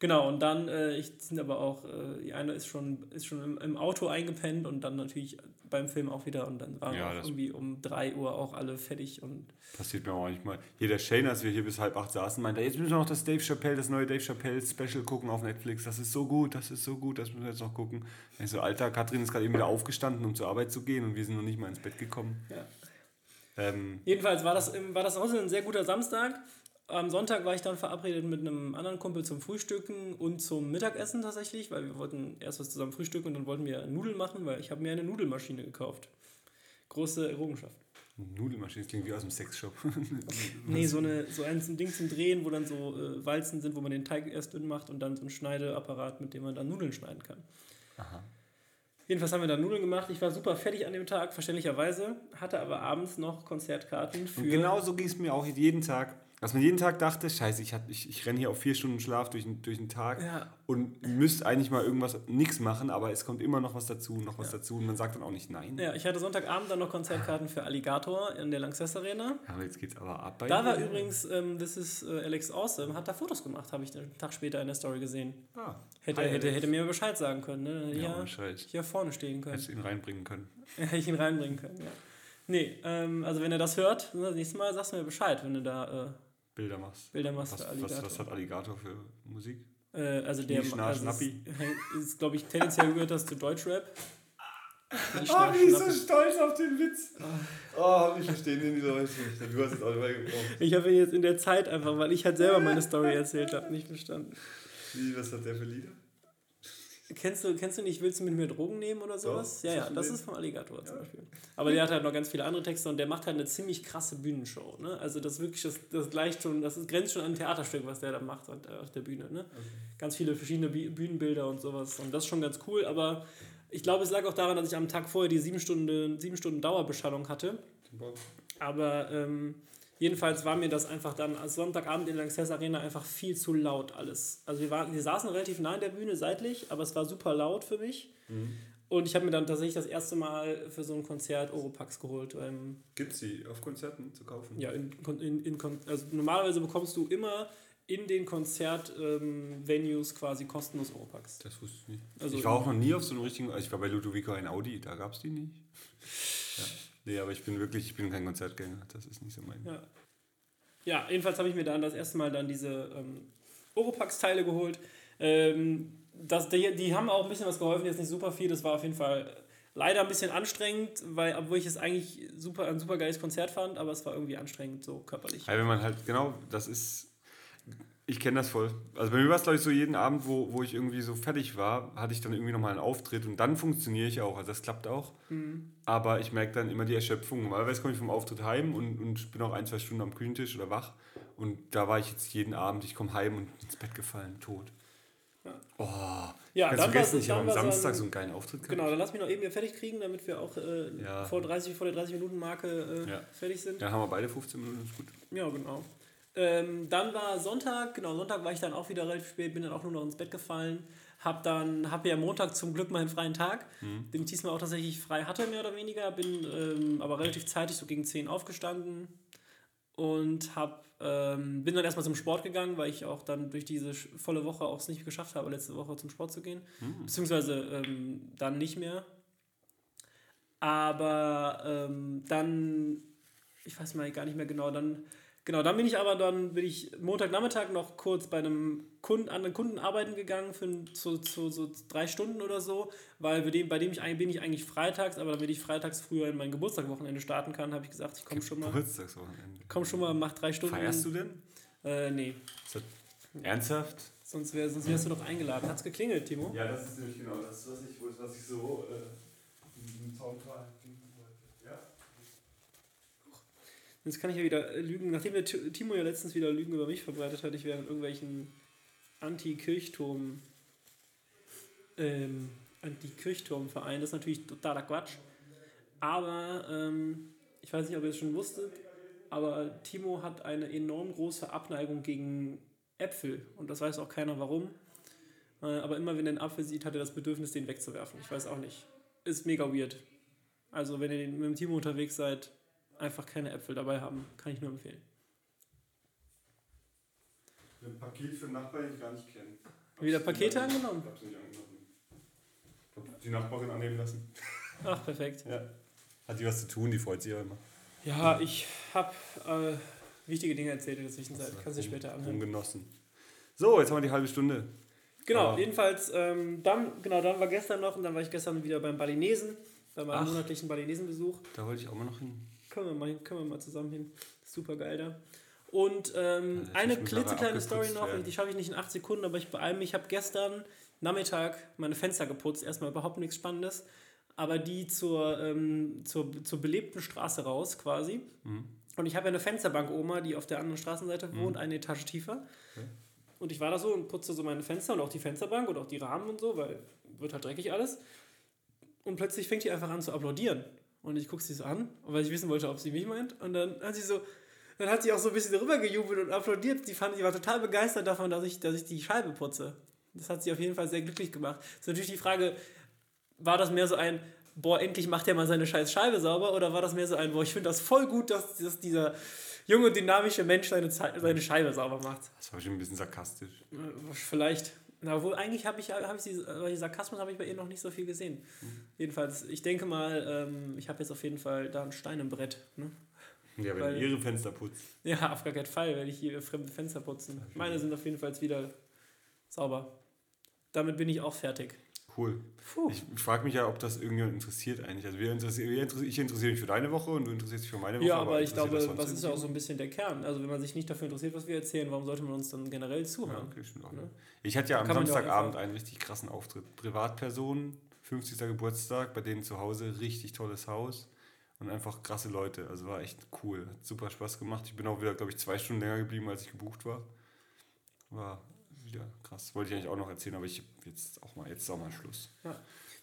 Genau, und dann, äh, ich sind aber auch, äh, die eine ist schon, ist schon im, im, Auto eingepennt und dann natürlich beim Film auch wieder und dann waren ja, wir irgendwie um 3 Uhr auch alle fertig und. Passiert mir auch manchmal. Hier der Shane, als wir hier bis halb acht saßen, meinte, jetzt müssen wir noch das Dave Chappelle, das neue Dave Chappelle Special gucken auf Netflix. Das ist so gut, das ist so gut, das müssen wir jetzt noch gucken. Ich so, Alter, Katrin ist gerade eben wieder aufgestanden, um zur Arbeit zu gehen und wir sind noch nicht mal ins Bett gekommen. Ja. Ähm, Jedenfalls war das, war das auch ein sehr guter Samstag am Sonntag war ich dann verabredet mit einem anderen Kumpel zum Frühstücken und zum Mittagessen tatsächlich, weil wir wollten erst was zusammen frühstücken und dann wollten wir Nudeln machen, weil ich habe mir eine Nudelmaschine gekauft. Große Errungenschaft. Nudelmaschine, das klingt wie aus dem Sexshop. nee, so, eine, so ein Ding zum Drehen, wo dann so äh, Walzen sind, wo man den Teig erst dünn macht und dann so ein Schneideapparat, mit dem man dann Nudeln schneiden kann. Aha. Jedenfalls haben wir dann Nudeln gemacht. Ich war super fertig an dem Tag, verständlicherweise, hatte aber abends noch Konzertkarten für. Und genau so ging es mir auch jeden Tag. Dass man jeden Tag dachte, scheiße, ich, ich, ich renne hier auf vier Stunden Schlaf durch, durch den Tag ja. und müsste eigentlich mal irgendwas, nichts machen, aber es kommt immer noch was dazu, noch was ja. dazu und man sagt dann auch nicht nein. Ja, ich hatte Sonntagabend dann noch Konzertkarten für Alligator in der Lanxess Arena. Ja, aber jetzt geht's aber ab bei Da war übrigens, ähm, das ist äh, Alex Awesome, hat da Fotos gemacht, habe ich einen Tag später in der Story gesehen. Ah, hätte, hätte, hätte mir Bescheid sagen können, ne? Ja, Bescheid. Hier vorne stehen können. Hätte ihn reinbringen können. Hätte ich ihn reinbringen können, ja. Nee, ähm, also wenn er das hört, das nächste Mal sagst du mir Bescheid, wenn du da... Äh, Bilder machst. Bilder machst was, was, was, hat Alligator für Musik? Äh, also der also Schnappi. ist, ist glaube ich, tendenziell gehört das zu Deutschrap. Oh, wie ist so stolz auf den Witz. Oh, ich verstehe den dieser Weise nicht. Du hast es auch nicht mehr gebrochen. Ich habe ihn jetzt in der Zeit einfach, weil ich halt selber meine Story erzählt habe, nicht verstanden. Wie, was hat der für Lieder? Kennst du, kennst du nicht, willst du mit mir Drogen nehmen oder sowas? Doch, ja, ja, das ist vom Alligator ja. zum Beispiel. Aber der hat halt noch ganz viele andere Texte und der macht halt eine ziemlich krasse Bühnenshow. Ne? Also das wirklich, das, das gleicht schon, das grenzt schon an ein Theaterstück, was der da macht auf der Bühne. Ne? Okay. Ganz viele verschiedene Bühnenbilder und sowas. Und das ist schon ganz cool, aber ich glaube, es lag auch daran, dass ich am Tag vorher die sieben Stunden, sieben Stunden Dauerbeschallung hatte. Aber ähm, Jedenfalls war mir das einfach dann als Sonntagabend in der Lanxess Arena einfach viel zu laut alles. Also wir, waren, wir saßen relativ nah in der Bühne seitlich, aber es war super laut für mich. Mhm. Und ich habe mir dann tatsächlich das erste Mal für so ein Konzert Oropax geholt. Ähm, Gibt es die auf Konzerten zu kaufen? Ja, in, in, in, also normalerweise bekommst du immer in den Konzert-Venues ähm, quasi kostenlos Oropax. Das wusste ich nicht. Also ich war auch noch nie auf so einem richtigen, also ich war bei Ludovico in Audi, da gab es die nicht. Ja. Nee, aber ich bin wirklich, ich bin kein Konzertgänger. Das ist nicht so mein. Ja, ja jedenfalls habe ich mir dann das erste Mal dann diese ähm, Oropax-Teile geholt. Ähm, das, die, die haben auch ein bisschen was geholfen, jetzt nicht super viel. Das war auf jeden Fall leider ein bisschen anstrengend, weil, obwohl ich es eigentlich super, ein super geiles Konzert fand, aber es war irgendwie anstrengend, so körperlich. Ja, wenn man halt, genau, das ist ich kenne das voll. Also bei mir war es, glaube ich, so jeden Abend, wo, wo ich irgendwie so fertig war, hatte ich dann irgendwie nochmal einen Auftritt und dann funktioniere ich auch. Also das klappt auch. Mhm. Aber ich merke dann immer die Erschöpfung. Normalerweise komme ich vom Auftritt heim und, und bin auch ein, zwei Stunden am Küchentisch oder wach. Und da war ich jetzt jeden Abend, ich komme heim und ins Bett gefallen, tot. Ja. Oh, ja, ganz vergessen, ich habe am Samstag so einen geilen Auftritt gehabt. Genau, dann lass mich noch eben hier fertig kriegen, damit wir auch äh, ja. vor, 30, vor der 30-Minuten-Marke äh, ja. fertig sind. Ja, haben wir beide 15 Minuten, ist gut. Ja, genau. Ähm, dann war Sonntag, genau, Sonntag war ich dann auch wieder relativ spät, bin dann auch nur noch ins Bett gefallen. Hab dann, hab ja Montag zum Glück mal einen freien Tag, mhm. den ich diesmal auch tatsächlich frei hatte, mehr oder weniger. Bin ähm, aber relativ zeitig, so gegen 10 aufgestanden und hab, ähm, bin dann erstmal zum Sport gegangen, weil ich auch dann durch diese volle Woche auch es nicht geschafft habe, letzte Woche zum Sport zu gehen. Mhm. Beziehungsweise ähm, dann nicht mehr. Aber ähm, dann, ich weiß mal gar nicht mehr genau, dann Genau, dann bin ich aber dann bin ich Montagnachmittag noch kurz bei einem Kunden, anderen Kunden arbeiten gegangen für so, so, so drei Stunden oder so, weil bei dem, bei dem ich bin ich eigentlich freitags, aber damit ich freitags früher in mein Geburtstagswochenende starten kann, habe ich gesagt, ich komme schon mal. Geburtstagswochenende. Komm schon mal, mach drei Stunden. Feierst du denn? Äh, nee. Ernsthaft? Sonst, wär, sonst wärst du doch eingeladen. Hat's geklingelt, Timo? Ja, das ist nämlich genau das, was ich, was ich so äh, im Zaunfall Jetzt kann ich ja wieder lügen, nachdem der Timo ja letztens wieder Lügen über mich verbreitet hat, ich wäre in irgendwelchen Anti-Kirchturm ähm, Anti-Kirchturm-Verein. Das ist natürlich totaler Quatsch. Aber ähm, ich weiß nicht, ob ihr es schon wusstet, aber Timo hat eine enorm große Abneigung gegen Äpfel und das weiß auch keiner warum. Äh, aber immer wenn er einen Apfel sieht, hat er das Bedürfnis, den wegzuwerfen. Ich weiß auch nicht. Ist mega weird. Also wenn ihr mit dem Timo unterwegs seid, einfach keine Äpfel dabei haben. Kann ich nur empfehlen. Ein Paket für Nachbarn, den ich gar nicht kenne. Wieder Pakete angenommen? Ich hab's nicht angenommen. Ich hab die Nachbarin annehmen lassen. Ach, perfekt. Ja. Hat die was zu tun, die freut sich ja immer. Ja, ich habe äh, wichtige Dinge erzählt in der Zwischenzeit. Kannst du später anhören. Umgenossen. So, jetzt haben wir die halbe Stunde. Genau, Ah. jedenfalls, ähm, dann, genau, dann war gestern noch und dann war ich gestern wieder beim Balinesen, bei meinem Ach. monatlichen Balinesenbesuch. Da wollte ich auch mal noch hin. Können wir mal, können wir mal zusammen hin. Super geil da. Und ähm, Ja, eine klitzekleine Story noch, werden. die schaffe ich nicht in 8 Sekunden, aber ich beeile mich. Ich habe gestern Nachmittag meine Fenster geputzt. Erstmal überhaupt nichts Spannendes, aber die zur, ähm, zur, zur belebten Straße raus quasi. Mhm. Und ich habe ja eine Fensterbank-Oma, die auf der anderen Straßenseite wohnt, eine Etage tiefer. Okay. Und ich war da so und putzte so meine Fenster und auch die Fensterbank und auch die Rahmen und so, weil wird halt dreckig alles. Und plötzlich fängt die einfach an zu applaudieren. Und ich gucke sie so an, weil ich wissen wollte, ob sie mich meint. Und dann hat sie so, dann hat sie auch so ein bisschen rüber gejubelt und applaudiert. Die, fand, die war total begeistert davon, dass ich, dass ich die Scheibe putze. Das hat sie auf jeden Fall sehr glücklich gemacht. Ist natürlich die Frage, war das mehr so ein, boah, endlich macht er mal seine scheiß Scheibe sauber? Oder war das mehr so ein, boah, ich finde das voll gut, dass, dass dieser junge, dynamische Mensch seine, seine Scheibe sauber macht? Das war schon ein bisschen sarkastisch. Äh, Vielleicht. Na, wohl, eigentlich habe ich, hab ich sie, äh, Sarkasmus habe ich bei ihr noch nicht so viel gesehen. Jedenfalls, ich denke mal, ähm, ich habe jetzt auf jeden Fall da einen Stein im Brett. Ne? Ja, wenn ihr ihre Fenster putzt. Ja, auf gar keinen Fall werde ich hier fremde Fenster putzen. Meine sind auf jeden Fall wieder sauber. Damit bin ich auch fertig. Cool. Puh. Ich, ich frage mich ja, ob das irgendjemand interessiert eigentlich. Also wir interessieren, ich interessiere mich für deine Woche und du interessierst dich für meine Woche. Ja, aber ich interessiert glaube, sonst das ist ja auch so ein bisschen der Kern. Also wenn man sich nicht dafür interessiert, was wir erzählen, warum sollte man uns dann generell Ja, zuhören? okay, stimmt auch. Ne? Ich hatte ja am ja Samstagabend einen richtig krassen Auftritt. Privatpersonen, 50. Geburtstag, bei denen zu Hause, richtig tolles Haus und einfach krasse Leute. Also war echt cool. Hat super Spaß gemacht. Ich bin auch wieder, glaube ich, zwei Stunden länger geblieben, als ich gebucht war. War wieder krass. Wollte ich eigentlich auch noch erzählen, aber ich jetzt auch mal, jetzt ist auch mal Schluss.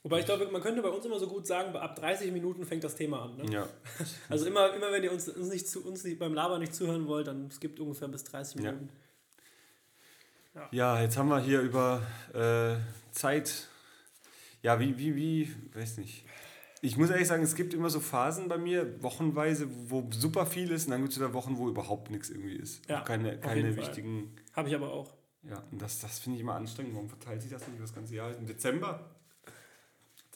Wobei ich glaube, man könnte bei uns immer so gut sagen, ab 30 Minuten fängt das Thema an. Ne? Ja, Also immer, immer wenn ihr uns, uns, nicht zu, uns nicht beim Labern nicht zuhören wollt, dann es gibt ungefähr bis 30 Ja. Minuten. Ja, jetzt haben wir hier über äh, Zeit. Ja, wie, wie, wie, weiß nicht. Ich muss ehrlich sagen, es gibt immer so Phasen bei mir, wochenweise, wo super viel ist, und dann gibt es wieder Wochen, wo überhaupt nichts irgendwie ist. Ja, keine keine wichtigen. Habe ich aber auch. Ja, und das, das finde ich immer anstrengend. Warum verteilt sich das nicht über das ganze Jahr? Im Dezember?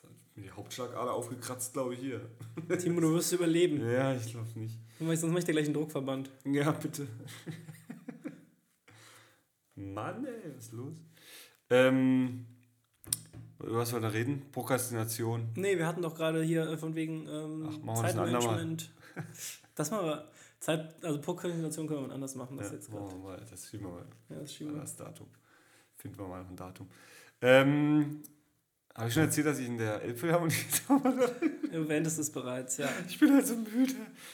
Da hat mir die Hauptschlagader aufgekratzt, glaube ich, hier. Timo, du wirst überleben. Ja, ich glaube nicht. Sonst mache ich dir gleich einen Druckverband. Ja, bitte. Mann, ey, was ist los? Ähm, über was wollen wir da reden? Prokrastination. Nee, wir hatten doch gerade hier äh, von wegen ähm, Ach. Zeitmanagement. Das machen wir. Zeit, also Prokrastination können wir anders machen. Das Ja, jetzt gerade. mal, das schieben wir mal. Ja, das schieben wir. Das Datum. Finden wir mal noch ein Datum. Ähm, habe ich schon erzählt, dass ich in der Elbphilharmonie Du erwähntest es bereits, ja. Ich bin halt so müde.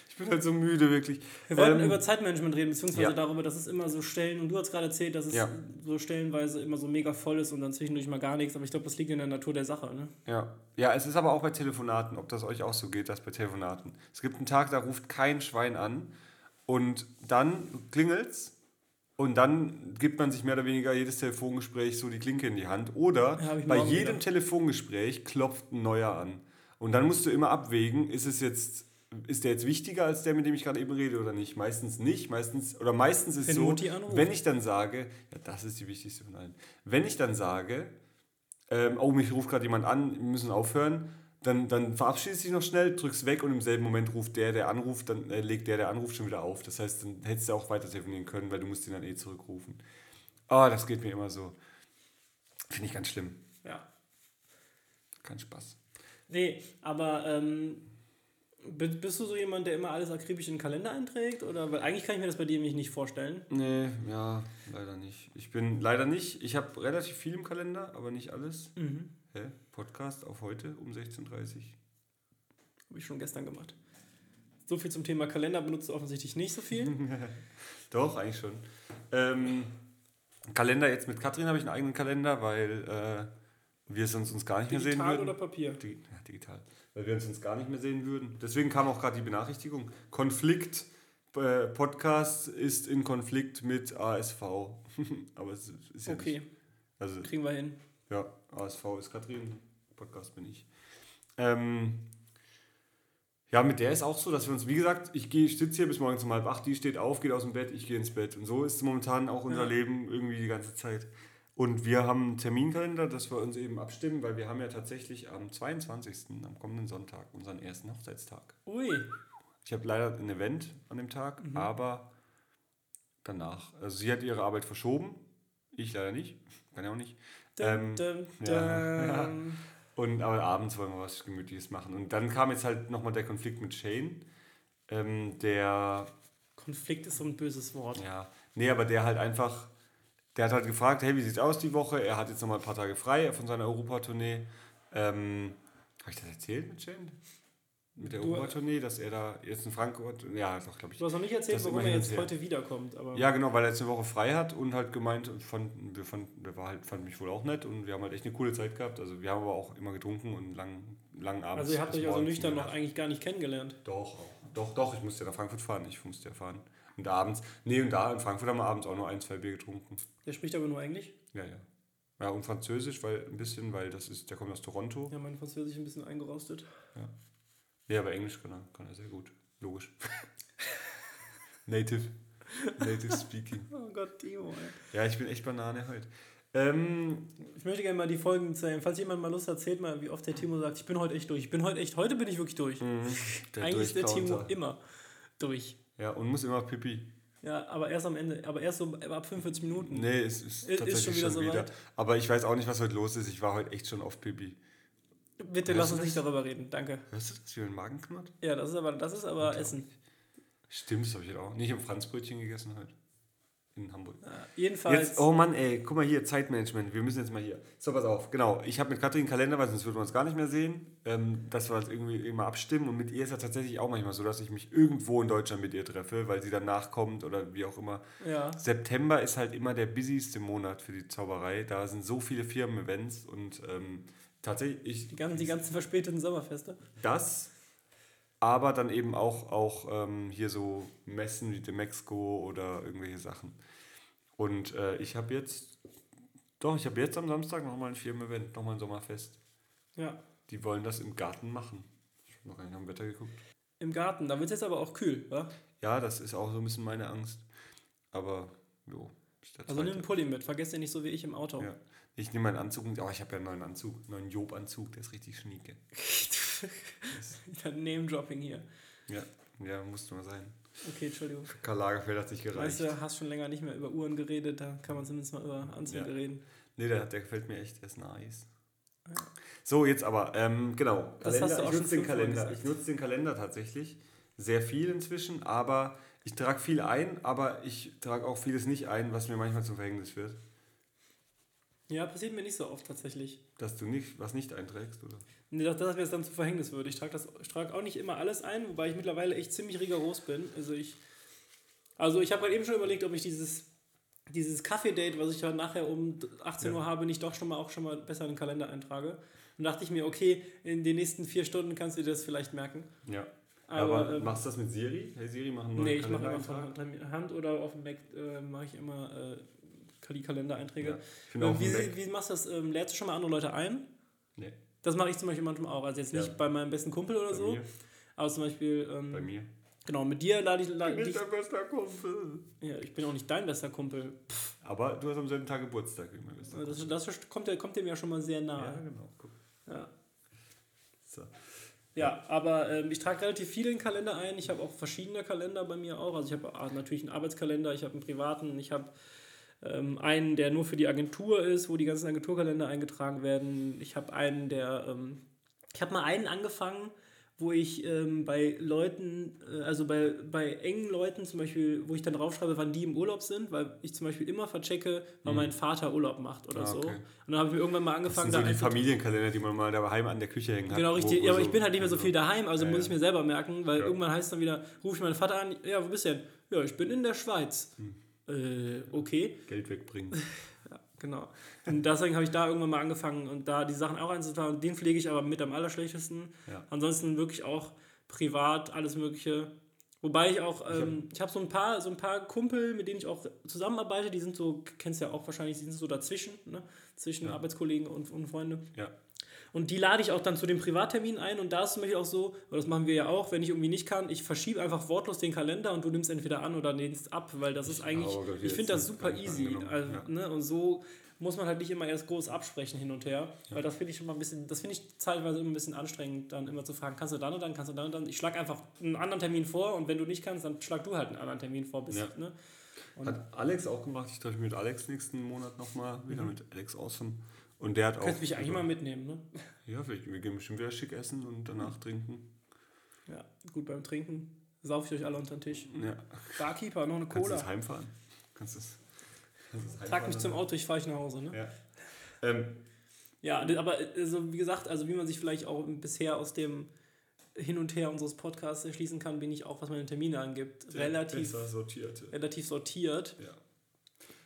Ich bin halt so müde, wirklich. Wir wollten Ähm, über Zeitmanagement reden, beziehungsweise ja. darüber, dass es immer so Stellen, und du hast gerade erzählt, dass es Ja. so stellenweise immer so mega voll ist und dann zwischendurch mal gar nichts, aber ich glaube, das liegt in der Natur der Sache, ne? Ja. ja, es ist aber auch bei Telefonaten, ob das euch auch so geht, das bei Telefonaten. Es gibt einen Tag, da ruft kein Schwein an und dann klingelt's und dann gibt man sich mehr oder weniger jedes Telefongespräch so die Klinke in die Hand. Oder Ja, bei jedem wieder. Telefongespräch klopft ein neuer an. Und dann musst du immer abwägen, ist es jetzt, ist der jetzt wichtiger als der, mit dem ich gerade eben rede oder nicht? Meistens nicht. Meistens, oder meistens ist Wenn so, wenn ich dann sage, ja, das ist die wichtigste von allen. Wenn ich dann sage, ähm, oh, mich ruft gerade jemand an, wir müssen aufhören, dann, dann verabschiedest du dich noch schnell, drückst weg und im selben Moment ruft der, der anruft, dann äh, legt der, der anruft, schon wieder auf. Das heißt, dann hättest du auch weiter telefonieren können, weil du musst ihn dann eh zurückrufen. Ah, das geht mir immer so. Finde ich ganz schlimm. Ja. Kein Spaß. Nee, aber ähm, bi- bist du so jemand, der immer alles akribisch in den Kalender einträgt? Oder weil eigentlich kann ich mir das bei dir nämlich nicht vorstellen. Nee, ja, leider nicht. Ich bin leider nicht. Ich habe relativ viel im Kalender, aber nicht alles. Mhm. Hä? Podcast auf heute um 16.30 Uhr. Habe ich schon gestern gemacht. So viel zum Thema Kalender benutzt du offensichtlich nicht so viel. Doch, eigentlich schon. Ähm, Kalender jetzt mit Katrin habe ich einen eigenen Kalender, weil äh, wir sonst uns gar nicht mehr sehen Digital würden. oder Papier? Di ja, digital. Weil wir uns sonst gar nicht mehr sehen würden. Deswegen kam auch gerade die Benachrichtigung. Konflikt, äh, Podcast ist in Konflikt mit ASV. Aber es ist ja Okay, nicht. Also, kriegen wir hin. Ja, ASV ist Katrin, Podcast bin ich. Ähm, Ja, mit der ist auch so, dass wir uns, wie gesagt, ich, geh- ich sitze hier bis morgens um halb acht, die steht auf, geht aus dem Bett, ich gehe ins Bett. Und so ist momentan auch unser Ja. Leben irgendwie die ganze Zeit. Und wir haben einen Terminkalender, dass wir uns eben abstimmen, weil wir haben ja tatsächlich am 22., am kommenden Sonntag, unseren ersten Hochzeitstag. Ui. Ich habe leider ein Event an dem Tag, Mhm. aber danach. Also sie hat ihre Arbeit verschoben, ich leider nicht, kann ja auch nicht. Ähm, Dum, dum, ja, dum. Und aber abends wollen wir was Gemütliches machen. Und dann kam jetzt halt nochmal der Konflikt mit Shane, ähm, der, Konflikt ist so ein böses Wort. ja, nee, aber der halt einfach, der hat halt gefragt, hey, wie sieht's aus die Woche? Er hat jetzt nochmal ein paar Tage frei von seiner Europatournee. Ähm, Habe ich das erzählt mit Shane? Mit der Europatournee, dass er da jetzt in Frankfurt, ja, doch, glaube ich. Du hast noch nicht erzählt, warum er jetzt heute wiederkommt. Aber Ja, genau, weil er jetzt eine Woche frei hat und halt gemeint, fand, wir fand, der war halt, fand mich wohl auch nett und wir haben halt echt eine coole Zeit gehabt. Also wir haben aber auch immer getrunken und lang, langen Abend. also ihr habt euch also nüchtern noch eigentlich gar nicht kennengelernt. Doch, auch. doch, doch, ich musste ja nach Frankfurt fahren, ich musste ja fahren. Und abends, nee, und da in Frankfurt haben wir abends auch nur ein, zwei Bier getrunken. Der spricht aber nur Englisch. Ja, ja. Ja, und Französisch, weil ein bisschen, weil das ist, der kommt aus Toronto. Ja, mein Französisch ein bisschen eingerostet. Ja, aber Englisch kann er, kann er sehr gut. Logisch. Native. Native speaking. Oh Gott, Timo, ey. Ja, ich bin echt Banane heute. Ähm, Ich möchte gerne mal die Folgen zählen. Falls jemand mal Lust hat, erzählt mal, wie oft der Timo sagt, ich bin heute echt durch. Ich bin heute echt, heute bin ich wirklich durch. Mhm. Eigentlich ist der Timo immer durch. Ja, und muss immer Pipi. Ja, aber erst am Ende, aber erst so ab 45 Minuten. Nee, es ist, Ist tatsächlich schon wieder schon wieder. soweit? Aber ich weiß auch nicht, was heute los ist. Ich war heute echt schon auf Pipi. Bitte lass uns nicht darüber reden. Danke. Hörst du das, wie mein Magen knurrt? Ja, das ist aber, das ist aber Essen. Stimmt, das habe ich heute auch. Nicht im Franzbrötchen gegessen heute. In Hamburg. Ja, jedenfalls. Jetzt, oh Mann, ey, guck mal hier, Zeitmanagement. Wir müssen jetzt mal hier. So, pass auf. Genau, ich habe mit Katrin einen Kalender, weil sonst würden wir uns gar nicht mehr sehen, ähm, dass wir halt irgendwie immer abstimmen. Und mit ihr ist es tatsächlich auch manchmal so, dass ich mich irgendwo in Deutschland mit ihr treffe, weil sie dann nachkommt oder wie auch immer. ja. September ist halt immer der busyste Monat für die Zauberei. Da sind so viele Firmen-Events und ähm, tatsächlich, ich, Die ganzen, die ganzen verspäteten Sommerfeste. das, aber dann eben auch, auch ähm, hier so Messen wie Demexco oder irgendwelche Sachen. Und äh, ich habe jetzt, doch, ich habe jetzt am Samstag nochmal ein Firmen-Event, nochmal ein Sommerfest. Ja. Die wollen das im Garten machen. Ich habe noch gar nicht am Wetter geguckt. Im Garten. Da wird es jetzt aber auch kühl, wa? Ja, das ist auch so ein bisschen meine Angst. Aber, jo. Also nimm einen Pulli mit. Vergesst ihr nicht so wie ich im Auto. Ja. Ich nehme meinen Anzug, und- oh, ich habe ja einen neuen Anzug, einen neuen Job-Anzug, der ist richtig schnieke. Name-Dropping hier. Ja, ja, musste mal sein. Okay, Entschuldigung. Karl Lagerfeld hat sich gereicht. Weißt du, hast schon länger nicht mehr über Uhren geredet, da kann man zumindest mal über Anzüge Ja. reden. Nee, der, der gefällt mir echt, der ist nice. So, jetzt aber, ähm, genau. Das hast du auch ich nutze den Kalender. Ich nutze den Kalender tatsächlich sehr viel inzwischen, aber ich trage viel ein, aber ich trage auch vieles nicht ein, was mir manchmal zum Verhängnis wird. Ja, passiert mir nicht so oft tatsächlich. Dass du nicht, was nicht einträgst, oder? Nee, dass, dass mir das dann zu Verhängnis würde. Ich trage das- ich trage auch nicht immer alles ein, wobei ich mittlerweile echt ziemlich rigoros bin. Also ich, also ich habe gerade eben schon überlegt, ob ich dieses, dieses Kaffee-Date, was ich dann nachher um 18 Ja. Uhr habe, nicht doch schon mal auch schon mal besser in den Kalender eintrage. Und dachte ich mir, okay, in den nächsten vier Stunden kannst du dir das vielleicht merken. Ja. Aber, Aber, ähm, machst du das mit Siri? Hey Siri, machen einen Nee, neuen ich mache immer von Hand, Hand oder auf dem Mac äh, mache ich immer äh, die Kalendereinträge. Ja. Ich Ähm, wie, wie, machst du das? Ähm, lädst du schon mal andere Leute ein? nee, Das mache ich zum Beispiel manchmal auch. Also jetzt nicht Ja. bei meinem besten Kumpel oder bei so, mir. aber zum Beispiel, ähm, Bei mir. genau, mit dir lade ich, lade Nicht dich. der beste Kumpel. Ja, ich bin auch nicht dein bester Kumpel. Aber du hast am selben Tag Geburtstag wie mein bester Das, das kommt, kommt dem ja schon mal sehr Ja, nahe. genau. Guck. Ja, So. ja aber ähm, ich trage relativ viel in Kalender ein. Ich habe auch verschiedene Kalender bei mir auch. Also ich habe ah, natürlich einen Arbeitskalender, ich habe einen privaten, ich habe ähm, einen, der nur für die Agentur ist, wo die ganzen Agenturkalender eingetragen werden. Ich habe einen, der. Ähm, ich habe mal einen angefangen, wo ich ähm, bei Leuten, äh, also bei, bei engen Leuten zum Beispiel, wo ich dann draufschreibe, wann die im Urlaub sind, weil ich zum Beispiel immer verchecke, wann mein Vater Urlaub macht oder Ah, so. okay. Und dann habe ich mir irgendwann mal Das angefangen, sind so die einfach- Familienkalender, die man mal daheim an der Küche hängen hat. Genau, richtig. ja, aber so- ich bin halt nicht mehr so also- viel daheim, also Ja, muss ich mir selber merken, weil Ja. irgendwann heißt dann wieder, rufe ich meinen Vater an, ja, wo bist du denn? Ja, ich bin in der Schweiz. Hm. Äh, okay. Geld wegbringen. Ja, genau. Und deswegen habe ich da irgendwann mal angefangen und da die Sachen auch einzutragen. Und den pflege ich aber mit am allerschlechtesten. Ja. Ansonsten wirklich auch privat, alles Mögliche. Wobei ich auch, ähm, ich habe so ein paar, so ein paar Kumpel, mit denen ich auch zusammenarbeite, die sind so, kennst ja auch wahrscheinlich, die sind so dazwischen, ne? zwischen Ja. Arbeitskollegen und, und Freunde. Ja. Und die lade ich auch dann zu dem Privattermin ein und da ist zum Beispiel auch so, und das machen wir ja auch, wenn ich irgendwie nicht kann, ich verschiebe einfach wortlos den Kalender und du nimmst entweder an oder lehnst ab, weil das ist eigentlich, aber ich finde das super easy. Also, ja. ne, und so muss man halt nicht immer erst groß absprechen hin und her, weil das finde ich schon mal ein bisschen, das finde ich teilweise immer ein bisschen anstrengend, dann immer zu fragen, kannst du dann und dann, kannst du dann und dann. Ich schlage einfach einen anderen Termin vor und wenn du nicht kannst, dann schlag du halt einen anderen Termin vor. Bis, Ja. ne? Hat Alex auch gemacht. Ich treffe mich mit Alex nächsten Monat nochmal wieder mit Alex Awesome. Und der hat auch. Mhm. Könntest mich eigentlich mal mitnehmen, ne? Ja. Wir gehen bestimmt wieder schick essen und danach trinken. Ja, gut beim Trinken. Saufe ich euch alle unter den Tisch. Ja. Barkeeper, noch eine Kannst du Cola. das heimfahren? Kannst du das, kannst du das Trag mich zum? Auto, ich fahre ich nach Hause, ne? Ja. Ähm, Ja, aber also, wie gesagt, also wie man sich vielleicht auch bisher aus dem Hin und Her unseres Podcasts erschließen kann, bin ich auch, was meine Termine angibt, relativ, sortiert. relativ sortiert. Ja.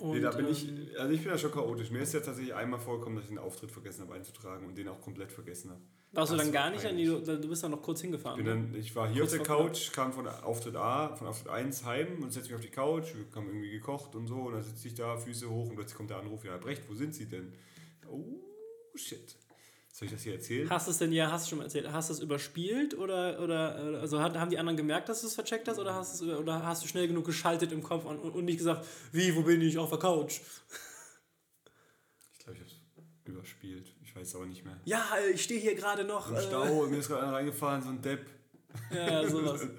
Und, nee, da bin ich, ähm, also ich bin da schon chaotisch. Mir ist ja tatsächlich einmal vorgekommen, dass ich einen Auftritt vergessen habe einzutragen und den auch komplett vergessen habe. warst du dann war gar nicht an die, du, bist dann noch kurz hingefahren. Ne? dann, ich war hier Kurz auf der Couch, kam von Auftritt A, von Auftritt 1 heim und setze mich auf die Couch. Wir haben irgendwie gekocht und so. Und dann sitze ich da, Füße hoch und plötzlich kommt der Anruf: Ja, Brecht, wo sind Sie denn? Oh, shit. Soll ich das hier erzählen? Hast du es denn, ja, hast du schon mal erzählt, hast du es überspielt oder, oder also haben die anderen gemerkt, dass du es vercheckt hast oder hast, es, oder hast du schnell genug geschaltet im Kopf und, und, nicht gesagt, wie, wo bin ich, auf der Couch? Ich glaube, ich habe es überspielt. Ich weiß aber nicht mehr. Ja, ich stehe hier gerade noch. Im äh, Stau, mir ist gerade einer reingefahren, so ein Depp. Ja, sowas.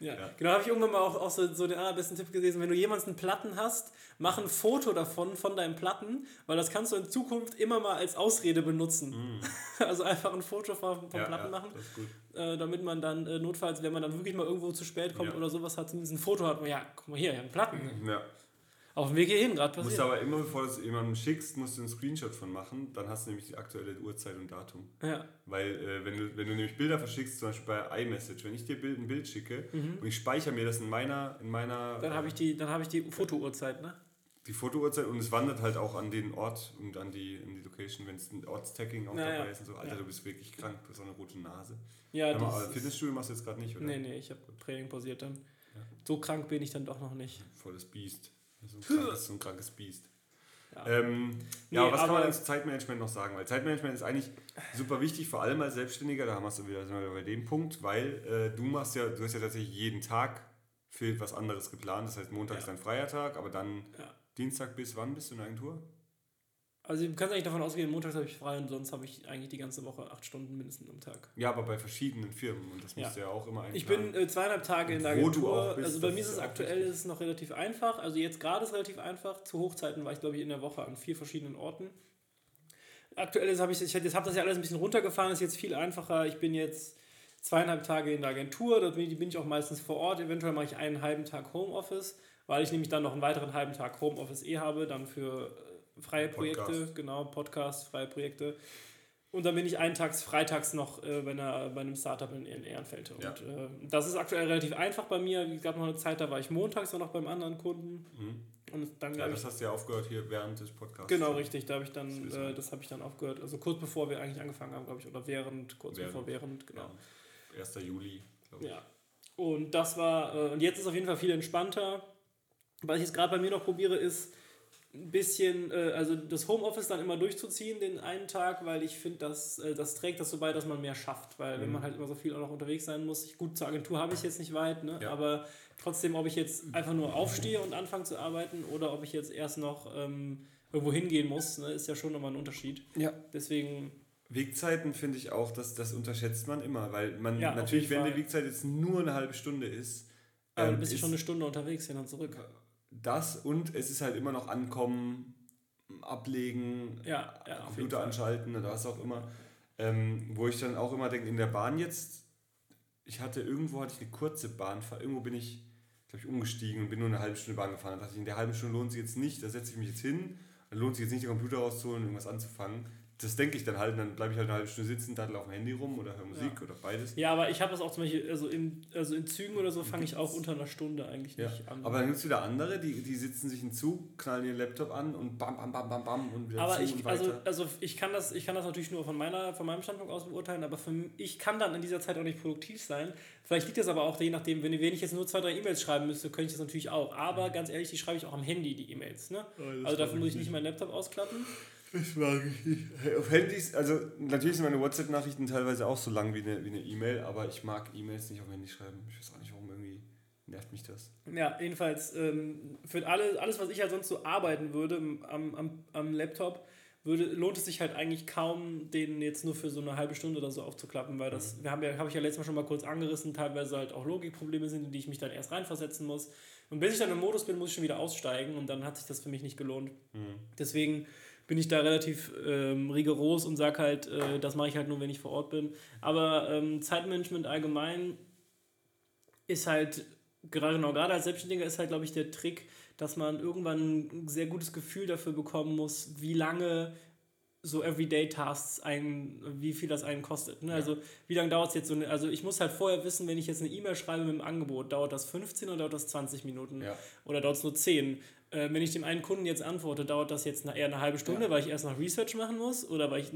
Ja, Ja. genau, habe ich irgendwann mal auch, auch so, so den allerbesten Tipp gelesen. Wenn du jemals einen Platten hast, mach ein Foto davon, von deinem Platten, weil das kannst du in Zukunft immer mal als Ausrede benutzen. Also einfach ein Foto vom, vom Ja, Platten ja, machen, äh, damit man dann äh, notfalls, wenn man dann wirklich mal irgendwo zu spät kommt Ja. oder sowas hat, zumindest ein Foto hat. Ja, guck mal hier, ich habe Platten. Ja. Auf dem Weg hierhin gerade Du musst passiert. aber immer, bevor du es jemandem schickst, musst du einen Screenshot von machen. Dann hast du nämlich die aktuelle Uhrzeit und Datum. Ja, Weil, äh, wenn, du, wenn du nämlich Bilder verschickst, zum Beispiel bei iMessage, wenn ich dir ein Bild schicke und ich speichere mir das in meiner, in meiner Mhm. dann habe ich die, dann habe ich die Fotouhrzeit, ne? Die Fotouhrzeit und es wandert halt auch an den Ort und an die, in die Location, wenn es ein Ortstagging auch Ja, dabei ja. ist und so. Alter, Ja. du bist wirklich krank, du hast auch eine rote Nase. Ja, das aber Fitnessstudio machst du jetzt gerade nicht, oder? Nee, nee, ich habe Training pausiert dann. So krank bin ich dann doch noch nicht. Volles Biest. So ein krankes, so ein krankes Biest. Ja. Ähm, Nee, ja, was kann man denn zu Zeitmanagement noch sagen? Weil Zeitmanagement ist eigentlich super wichtig, vor allem als Selbstständiger, da sind wir wieder bei dem Punkt, weil äh, du machst ja, du hast ja tatsächlich jeden Tag für was anderes geplant. Das heißt, Montag Ja. ist dein freier Tag, aber dann Ja. Dienstag bis wann bist du in der Agentur? Also du kannst eigentlich davon ausgehen, montags habe ich frei und sonst habe ich eigentlich die ganze Woche acht Stunden mindestens am Tag. Ja, aber bei verschiedenen Firmen und das musst du ja auch immer Ich einplanen. bin äh, zweieinhalb Tage in der Wo du Agentur. auch bist, also bei mir ist es ja aktuell ist es noch relativ einfach. Also jetzt gerade ist es relativ einfach. Zu Hochzeiten war ich, glaube ich, in der Woche an vier verschiedenen Orten. Aktuell ist- habe ich, ich habe das ja alles ein bisschen runtergefahren, ist jetzt viel einfacher. Ich bin jetzt zweieinhalb Tage in der Agentur, ich, bin ich auch meistens vor Ort. Eventuell mache ich einen halben Tag Homeoffice, weil ich nämlich dann noch einen weiteren halben Tag Homeoffice eh habe, dann für äh, freie Projekte, Podcast. genau, Podcasts, freie Projekte. Und dann bin ich einen Tags, freitags noch äh, bei, einer, bei einem Startup in, in Ehrenfeld. Und Ja. äh, das ist aktuell relativ einfach bei mir. Es gab noch eine Zeit, da war ich montags noch beim anderen Kunden. Mhm. Und dann Ja, das ich. hast du ja aufgehört hier während des Podcasts. Genau, richtig. Da habe ich dann, äh, ja- das habe ich dann aufgehört. Also kurz bevor wir eigentlich angefangen haben, glaube ich, oder während, kurz Während. bevor während, genau. Ja. 1. Juli, glaube ich. Ja. Und das war, äh, und jetzt ist auf jeden Fall viel entspannter. Was ich jetzt gerade bei mir noch probiere, ist ein bisschen, äh, also das Homeoffice dann immer durchzuziehen, den einen Tag, weil ich finde, das, äh, das trägt dazu bei, dass man mehr schafft. Weil wenn Mhm. man halt immer so viel auch noch unterwegs sein muss, ich, gut, zur Agentur habe ich jetzt nicht weit, ne? Ja. aber trotzdem, ob ich jetzt einfach nur aufstehe und anfange zu arbeiten oder ob ich jetzt erst noch ähm, irgendwo hingehen muss, ne, ist ja schon nochmal ein Unterschied. Ja. Deswegen, Wegzeiten finde ich auch, dass das unterschätzt man immer, weil man Ja, natürlich, wenn die Wegzeit jetzt nur eine halbe Stunde ist, aber ähm, du bist ja ist schon eine Stunde unterwegs hin und zurück. Das und es ist halt immer noch ankommen, ablegen, Ja, ja, Computer anschalten oder was auch immer. Ähm, wo ich dann auch immer denke, in der Bahn jetzt, ich hatte irgendwo hatte ich eine kurze Bahnfahrt, irgendwo bin ich, glaube ich, umgestiegen und bin nur eine halbe Stunde Bahn gefahren. Da dachte ich, in der halben Stunde lohnt sich jetzt nicht, da setze ich mich jetzt hin, dann lohnt sich jetzt nicht, den Computer rauszuholen und irgendwas anzufangen. Das denke ich dann halt, dann bleibe ich halt eine halbe Stunde sitzen, daddel auf dem Handy rum oder höre Musik oder beides. Ja, aber ich habe das auch zum Beispiel, also in, also in Zügen oder so fange ich auch unter einer Stunde eigentlich Ja. nicht an. Aber dann gibt es wieder andere, die, die sitzen sich in Zug, knallen ihren Laptop an und bam, bam, bam, bam, bam und wieder Aber zu ich, und also, weiter. also ich kann das, ich kann das natürlich nur von meiner, von meinem Standpunkt aus beurteilen, aber für, ich kann dann in dieser Zeit auch nicht produktiv sein. Vielleicht liegt das aber auch je nachdem, wenn, wenn ich jetzt nur zwei, drei E-Mails schreiben müsste, könnte ich das natürlich auch. Aber ganz ehrlich, die schreibe ich auch am Handy, die E-Mails. Ne? Oh, also dafür muss ich ich nicht meinen Laptop ausklappen. Das mag ich nicht. Auf Handys, also natürlich sind meine WhatsApp-Nachrichten teilweise auch so lang wie eine wie eine E-Mail, aber ich mag E-Mails nicht auf Handy schreiben. Ich weiß auch nicht, warum irgendwie nervt mich das. Ja, jedenfalls ähm, für alle, alles, was ich halt sonst so arbeiten würde am, am, am Laptop, würde, lohnt es sich halt eigentlich kaum, den jetzt nur für so eine halbe Stunde oder so aufzuklappen, weil das, mhm. wir haben ja, habe ich ja letztes Mal schon mal kurz angerissen, teilweise halt auch Logikprobleme sind, in die ich mich dann erst reinversetzen muss. Und bis ich dann im Modus bin, muss ich schon wieder aussteigen und dann hat sich das für mich nicht gelohnt. Mhm. Deswegen bin ich da relativ ähm, rigoros und sage halt, äh, das mache ich halt nur, wenn ich vor Ort bin. Aber ähm, Zeitmanagement allgemein ist halt, gerade genau, gerade als Selbstständiger ist halt, glaube ich, der Trick, dass man irgendwann ein sehr gutes Gefühl dafür bekommen muss, wie lange so Everyday-Tasks einen, wie viel das einen kostet. Ne? Ja. Also wie lange dauert es jetzt so eine, also ich muss halt vorher wissen, wenn ich jetzt eine E-Mail schreibe mit einem Angebot, dauert das 15 oder dauert das 20 Minuten? Ja. Oder dauert es nur 10? Äh, wenn ich dem einen Kunden jetzt antworte, dauert das jetzt eher eine halbe Stunde, ja. weil ich erst noch Research machen muss? Oder weil ich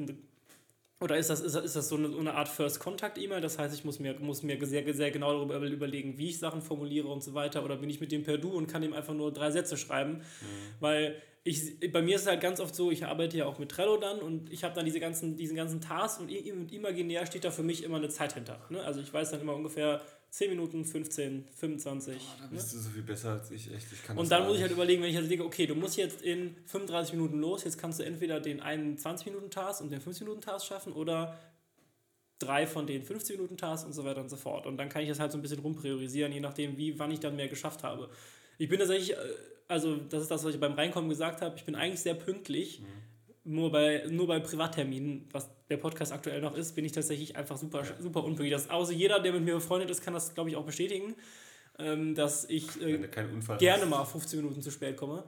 oder ist das, ist das, ist das so, eine, so eine Art First-Contact-E-Mail? Das heißt, ich muss mir, muss mir sehr, sehr genau darüber überlegen, wie ich Sachen formuliere und so weiter. Oder bin ich mit dem per Du und kann ihm einfach nur drei Sätze schreiben? Mhm. Weil ich, bei mir ist es halt ganz oft so, ich arbeite ja auch mit Trello dann und ich habe dann diese ganzen, diesen ganzen Tasks und imaginär steht da für mich immer eine Zeit hinter. Ne? Also ich weiß dann immer ungefähr, 10 Minuten, 15, 25. Oh, da bist ne? du so viel besser als ich, echt. Ich kann und dann muss ich halt überlegen, wenn ich halt denke, okay, du musst jetzt in 35 Minuten los, jetzt kannst du entweder den einen 20-Minuten-Task und den 50-Minuten-Task schaffen oder drei von den 50-Minuten-Tasks und so weiter und so fort. Und dann kann ich das halt so ein bisschen rumpriorisieren, je nachdem, wie, wann ich dann mehr geschafft habe. Ich bin tatsächlich, äh, also das ist das, was ich beim Reinkommen gesagt habe, ich bin eigentlich sehr pünktlich. Mhm nur bei, nur bei Privatterminen, was der Podcast aktuell noch ist, bin ich tatsächlich einfach super, super unpünktlich. Das, außer jeder, der mit mir befreundet ist, kann das, glaube ich, auch bestätigen, ähm, dass ich äh, gerne hast. mal 15 Minuten zu spät komme.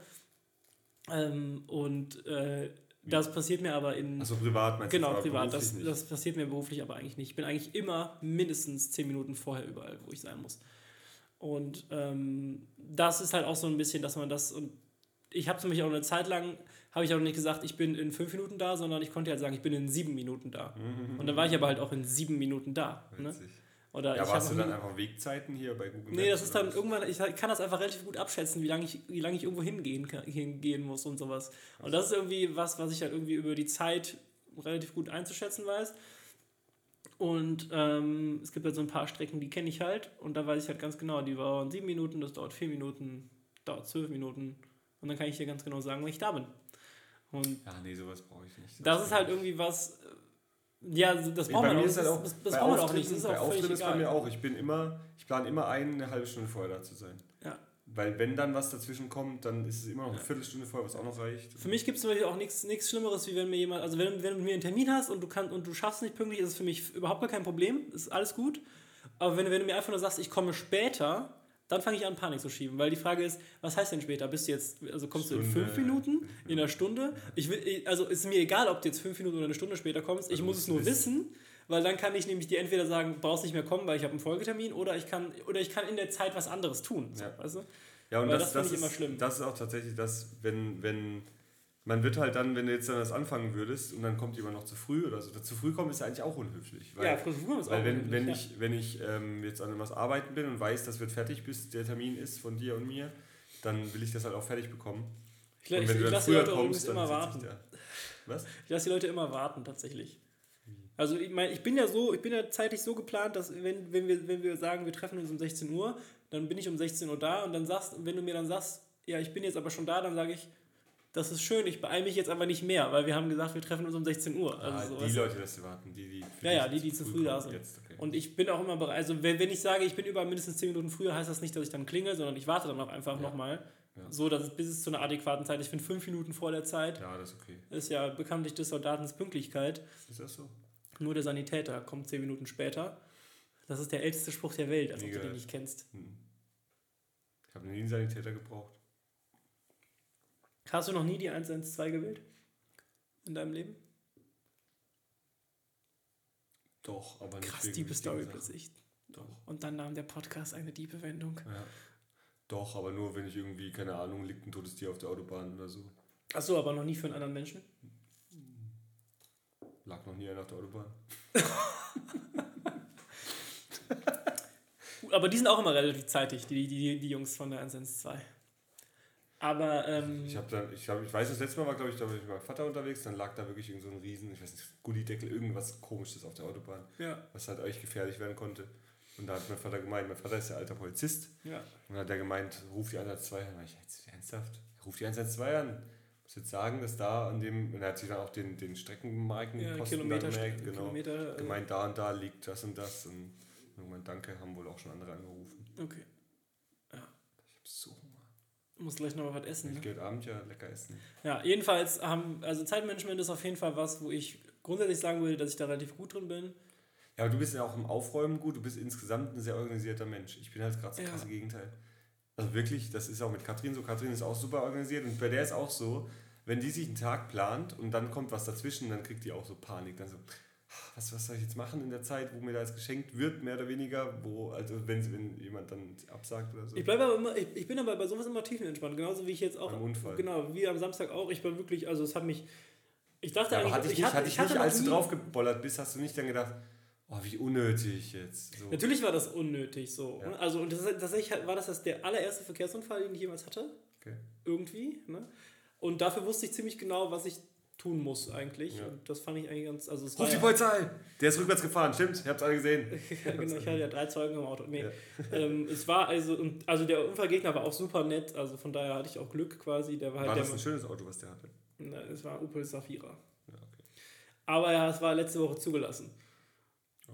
Ähm, und äh, das passiert mir aber in. Also privat meinst Genau, privat. Das, das passiert mir beruflich aber eigentlich nicht. Ich bin eigentlich immer mindestens 10 Minuten vorher überall, wo ich sein muss. Und ähm, das ist halt auch so ein bisschen, dass man das. Und ich habe es nämlich auch eine Zeit lang habe ich auch nicht gesagt, ich bin in fünf Minuten da, sondern ich konnte ja sagen, ich bin in sieben Minuten da. Mhm. Und dann war ich aber halt auch in sieben Minuten da. Ne? Oder ja, warst du dann einfach Wegzeiten hier bei Google Maps? Nee, das ist dann irgendwann, ich kann das einfach relativ gut abschätzen, wie lange ich, wie lange ich irgendwo hingehen, hingehen muss und sowas. Und das ist irgendwie was, was ich halt irgendwie über die Zeit relativ gut einzuschätzen weiß. Und ähm, es gibt halt so ein paar Strecken, die kenne ich halt. Und da weiß ich halt ganz genau, die dauern sieben Minuten, das dauert vier Minuten, dauert zwölf Minuten. Und dann kann ich dir ganz genau sagen, wann ich da bin. Und ja, nee, sowas brauche ich nicht. Das, das ist halt irgendwie was. Ja, das braucht man auch, halt auch. Das, das bei braucht man auch nicht. Das ist bei Auftritten ist bei mir auch. Ich bin immer, ich plane immer eine halbe Stunde vorher da zu sein. Ja. Weil wenn dann was dazwischen kommt, dann ist es immer noch eine Viertelstunde vorher, was auch noch reicht. Für mich gibt es zum Beispiel auch nichts Schlimmeres, wie wenn mir jemand, also wenn, wenn du mit mir einen Termin hast und du kannst und du schaffst nicht pünktlich, ist es für mich überhaupt gar kein Problem. Ist alles gut. Aber wenn, wenn du mir einfach nur sagst, ich komme später, dann fange ich an, Panik zu schieben, weil die Frage ist, was heißt denn später? Bist du jetzt, also kommst Stunde. du in fünf Minuten, in einer Stunde? Ich will, also ist mir egal, ob du jetzt fünf Minuten oder eine Stunde später kommst, ich also muss es nur wissen. wissen, weil dann kann ich nämlich dir entweder sagen, brauchst nicht mehr kommen, weil ich habe einen Folgetermin, oder ich kann, oder ich kann in der Zeit was anderes tun. So, ja. Weißt du? Ja, und das, das, das, ist, immer schlimm. Das ist auch tatsächlich das, wenn, wenn man wird halt dann, wenn du jetzt dann das anfangen würdest und dann kommt jemand noch zu früh oder so. Zu früh kommen ist ja eigentlich auch unhöflich. Weil, ja, zu früh kommen ist auch wenn, wenn ja. ich, wenn ich ähm, jetzt an etwas arbeiten bin und weiß, das wird fertig, bis der Termin ist von dir und mir, dann will ich das halt auch fertig bekommen. Ich, und wenn ich, du dann früher kommst, dann immer warten. Was? Ich lasse die Leute immer warten, tatsächlich. Also ich meine, ich bin ja so, ich bin ja zeitlich so geplant, dass wenn, wenn, wir, wenn wir sagen, wir treffen uns um 16 Uhr, dann bin ich um 16 Uhr da und dann sagst, wenn du mir dann sagst, ja, ich bin jetzt aber schon da, dann sage ich, das ist schön, ich beeile mich jetzt aber nicht mehr, weil wir haben gesagt, wir treffen uns um 16 Uhr. Also ah, die Leute, die warten, die, die Ja, ja, die, die zu früh, früh da sind. Jetzt, okay. Und ich bin auch immer bereit, also wenn, ich sage, ich bin über mindestens 10 Minuten früher, heißt das nicht, dass ich dann klingel, sondern ich warte dann auch einfach ja. nochmal. Ja. So, dass es bis es zu einer adäquaten Zeit, ich finde 5 Minuten vor der Zeit. Ja, das ist okay. Ist ja bekanntlich des Soldatens Pünktlichkeit. Ist das so? Nur der Sanitäter kommt 10 Minuten später. Das ist der älteste Spruch der Welt, als ob du den nicht kennst. Hm. Ich habe nie einen Sanitäter gebraucht. Hast du noch nie die 112 gewählt? In deinem Leben? Doch, aber nicht. Krass, diebe Story plötzlich. Doch. Und dann nahm der Podcast eine diebe Wendung. Ja. Doch, aber nur wenn ich irgendwie, keine Ahnung, liegt ein totes Tier auf der Autobahn oder so. Achso, aber noch nie für einen anderen Menschen? Lag noch nie einer auf der Autobahn. aber die sind auch immer relativ zeitig, die, die, die Jungs von der 112. Aber. Ähm, ich, hab dann, ich, hab, ich weiß, das letzte Mal war, glaube ich, da war ich mit meinem Vater unterwegs, dann lag da wirklich irgend so ein riesen, ich weiß nicht, Gullideckel, irgendwas komisches auf der Autobahn. Ja. Was halt euch gefährlich werden konnte. Und da hat mein Vater gemeint, mein Vater ist ja alter Polizist. Ja. Und dann hat er gemeint, ruf die 112 an. Da ich, jetzt ernsthaft? Ruf die 112 an. Ich muss jetzt sagen, dass da an dem, und er hat sich dann auch den, den Streckenmarken ja, Kilometer, gemerkt, genau. Kilometer, äh, gemeint, da und da liegt das und das. Und irgendwann, danke, haben wohl auch schon andere angerufen. Okay. Ja. Ich hab so. Muss gleich noch mal was essen. Ich Ne? heute Abend ja lecker essen. Ja, jedenfalls haben, also Zeitmanagement ist auf jeden Fall was, wo ich grundsätzlich sagen würde, dass ich da relativ gut drin bin. Ja, aber du bist ja auch im Aufräumen gut, du bist insgesamt ein sehr organisierter Mensch. Ich bin halt gerade das Ja. krasse Gegenteil. Also wirklich, das ist auch mit Katrin so. Katrin ist auch super organisiert und bei der ist auch so, wenn die sich einen Tag plant und dann kommt was dazwischen, dann kriegt die auch so Panik. Dann so, was, was soll ich jetzt machen in der Zeit, wo mir da jetzt geschenkt wird, mehr oder weniger, wo, also wenn, wenn jemand dann absagt oder so. Ich bleibe aber immer, ich, ich bin aber bei sowas immer tiefenentspannt, genauso wie ich jetzt auch. Beim Unfall. Genau, wie am Samstag auch. Ich war wirklich, also es hat mich. Ich dachte Ja, aber eigentlich, hatte ich nicht, hatte ich hatte nicht noch als du draufgebollert bist, hast du nicht dann gedacht, oh, wie unnötig jetzt. So. Natürlich war das unnötig so. Ja. Ne? Also und das, tatsächlich war das, das der allererste Verkehrsunfall, den ich jemals hatte. Okay. Irgendwie. Ne? Und dafür wusste ich ziemlich genau, was ich tun muss eigentlich. Ja. Und das fand ich eigentlich ganz. Also es Ruf die ja- Polizei! Der ist rückwärts gefahren, stimmt, ihr habt es alle gesehen. ja, genau, ich hatte ja drei Zeugen im Auto. Nee. Ähm, es war also, und, also der Unfallgegner war auch super nett, also von daher hatte ich auch Glück quasi. Der war halt War das ein schönes Auto, was der hatte? Na, es war ein Opel Safira. Ja, okay. Aber ja, es war letzte Woche zugelassen. Oh.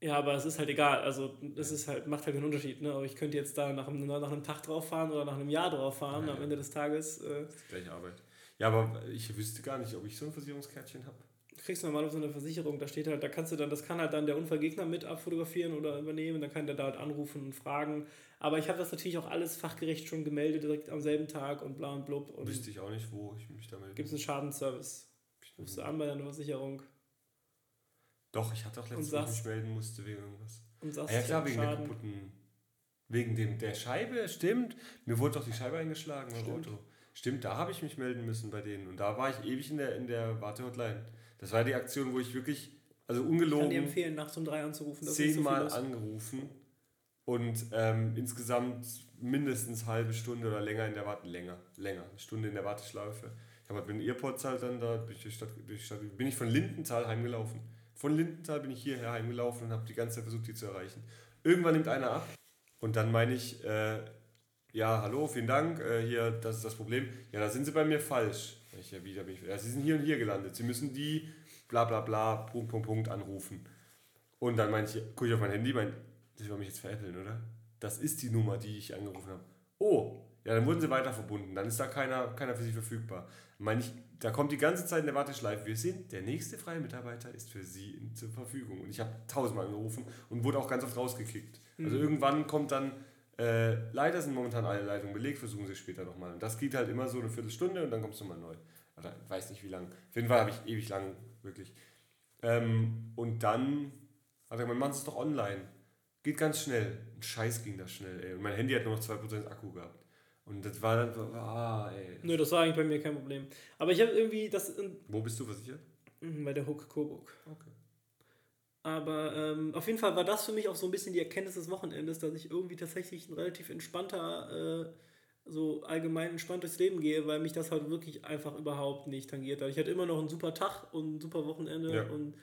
Ja, aber es ist halt egal. Also es ist halt, macht halt keinen Unterschied. Ne? Aber ich könnte jetzt da nach einem, nach einem Tag drauf fahren oder nach einem Jahr drauf fahren. Ja, Am ja. Ende des Tages äh, Gleiche Arbeit. Ja, aber ich wüsste gar nicht, ob ich so ein Versicherungskärtchen habe. kriegst du normal auf so eine Versicherung. Da steht halt, da kannst du dann, das kann halt dann der Unfallgegner mit abfotografieren oder übernehmen. Dann kann der da halt anrufen und fragen. Aber ich habe das natürlich auch alles fachgerecht schon gemeldet, direkt am selben Tag und bla und blub. Und Wüsste ich auch nicht, wo ich mich damit. gibt es einen Schadenservice. Rufst du an bei deiner Versicherung Doch, ich hatte auch letztens, wo ich mich melden musste wegen irgendwas. und sagst, Ah, ja klar, wegen der Schaden. kaputten. Wegen dem, der Scheibe, stimmt. Mir wurde doch die Scheibe eingeschlagen beim Stimmt. Auto. Stimmt, da habe ich mich melden müssen bei denen. Und da war ich ewig in der, in der Wartehotline. Das war die Aktion, wo ich wirklich, also Ich kann ungelogen, dir empfehlen, nachts um drei anzurufen. so zehnmal los. angerufen und ähm, insgesamt mindestens halbe Stunde oder länger in der Warte, länger, länger, eine Stunde in der Warteschleife. Ich habe halt mit den Earpods halt dann da, bin ich, Stadt, die Stadt, bin ich von Lindenthal heimgelaufen. Von Lindenthal bin ich hierher heimgelaufen und habe die ganze Zeit versucht, die zu erreichen. Irgendwann nimmt einer ab und dann meine ich, äh, ja, hallo, vielen Dank, äh, hier, das ist das Problem. Ja, da sind Sie bei mir falsch. Ich, ja, wieder bin ich, ja, Sie sind hier und hier gelandet. Sie müssen die bla bla bla, Punkt, Punkt, Punkt anrufen. Und dann meine ich, gucke ich auf mein Handy, mein, das will mich jetzt veräppeln, oder? Das ist die Nummer, die ich angerufen habe. Oh, ja, dann wurden sie weiter verbunden. Dann ist da keiner, keiner für sie verfügbar. Meine ich, da kommt die ganze Zeit in der Warteschleife. Wir sind, der nächste freie Mitarbeiter ist für sie zur Verfügung. Und ich habe tausendmal angerufen und wurde auch ganz oft rausgekickt. Also irgendwann kommt dann, äh, leider sind momentan alle Leitungen belegt, versuchen sie es später nochmal. Und das geht halt immer so eine Viertelstunde und dann kommst du mal neu. Oder ich weiß nicht wie lang. Auf jeden Fall habe ich ewig lang, wirklich. Ähm, und dann hat er gemeint, Sie es doch online. Geht ganz schnell. Ein Scheiß ging das schnell, ey. Und mein Handy hat nur noch 2% Akku gehabt. Und das war dann so, ah, ey. Nö, das war eigentlich bei mir kein Problem. Aber ich habe irgendwie das Wo bist du versichert? Bei der Hook Coburg. Okay. Aber ähm, auf jeden Fall war das für mich auch so ein bisschen die Erkenntnis des Wochenendes, dass ich irgendwie tatsächlich ein relativ entspannter, äh, so allgemein entspannt durchs Leben gehe, weil mich das halt wirklich einfach überhaupt nicht tangiert hat. Ich hatte immer noch einen super Tag und ein super Wochenende Ja. und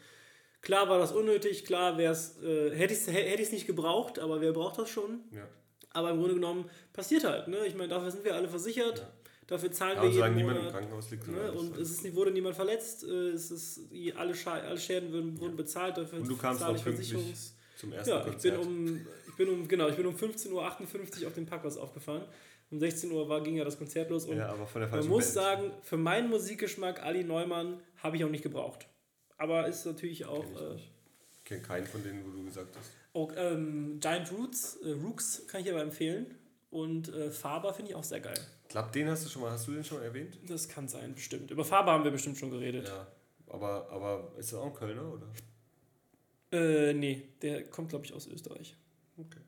klar war das unnötig, klar wär's, äh, hätte ich es nicht gebraucht, aber wer braucht das schon? Ja. Aber im Grunde genommen passiert halt, ne? Ich meine, dafür sind wir alle versichert, Ja. Dafür zahlen Aber wir jeden niemand im Monat. Krankenhaus liegt. Ne? Und es ist, nicht- wurde niemand verletzt, äh, es ist, alle, Scha alle Schäden wurden, wurden bezahlt, dafür Und du kamst auch Versicherungs- zum ersten Ja, ich bin um, ich bin um, genau, ich bin um 15.58 Uhr auf dem Parkplatz aufgefahren. Um 16 Uhr war, ging ja das Konzert los und ja, aber von der man muss Band. sagen, für meinen Musikgeschmack Ali Neumann habe ich auch nicht gebraucht. Aber ist natürlich auch, Kenn ich äh. Ich kenne keinen von denen, wo du gesagt hast. auch ähm, Giant Roots, äh, Rooks kann ich aber empfehlen. Und äh, Faber finde ich auch sehr geil. Ich glaube, den hast du schon mal, hast du den schon erwähnt? Das kann sein, bestimmt. Über Faber haben wir bestimmt schon geredet. Ja. Aber, aber ist das auch ein Kölner, oder? Äh, nee, der kommt, glaube ich, aus Österreich. Okay.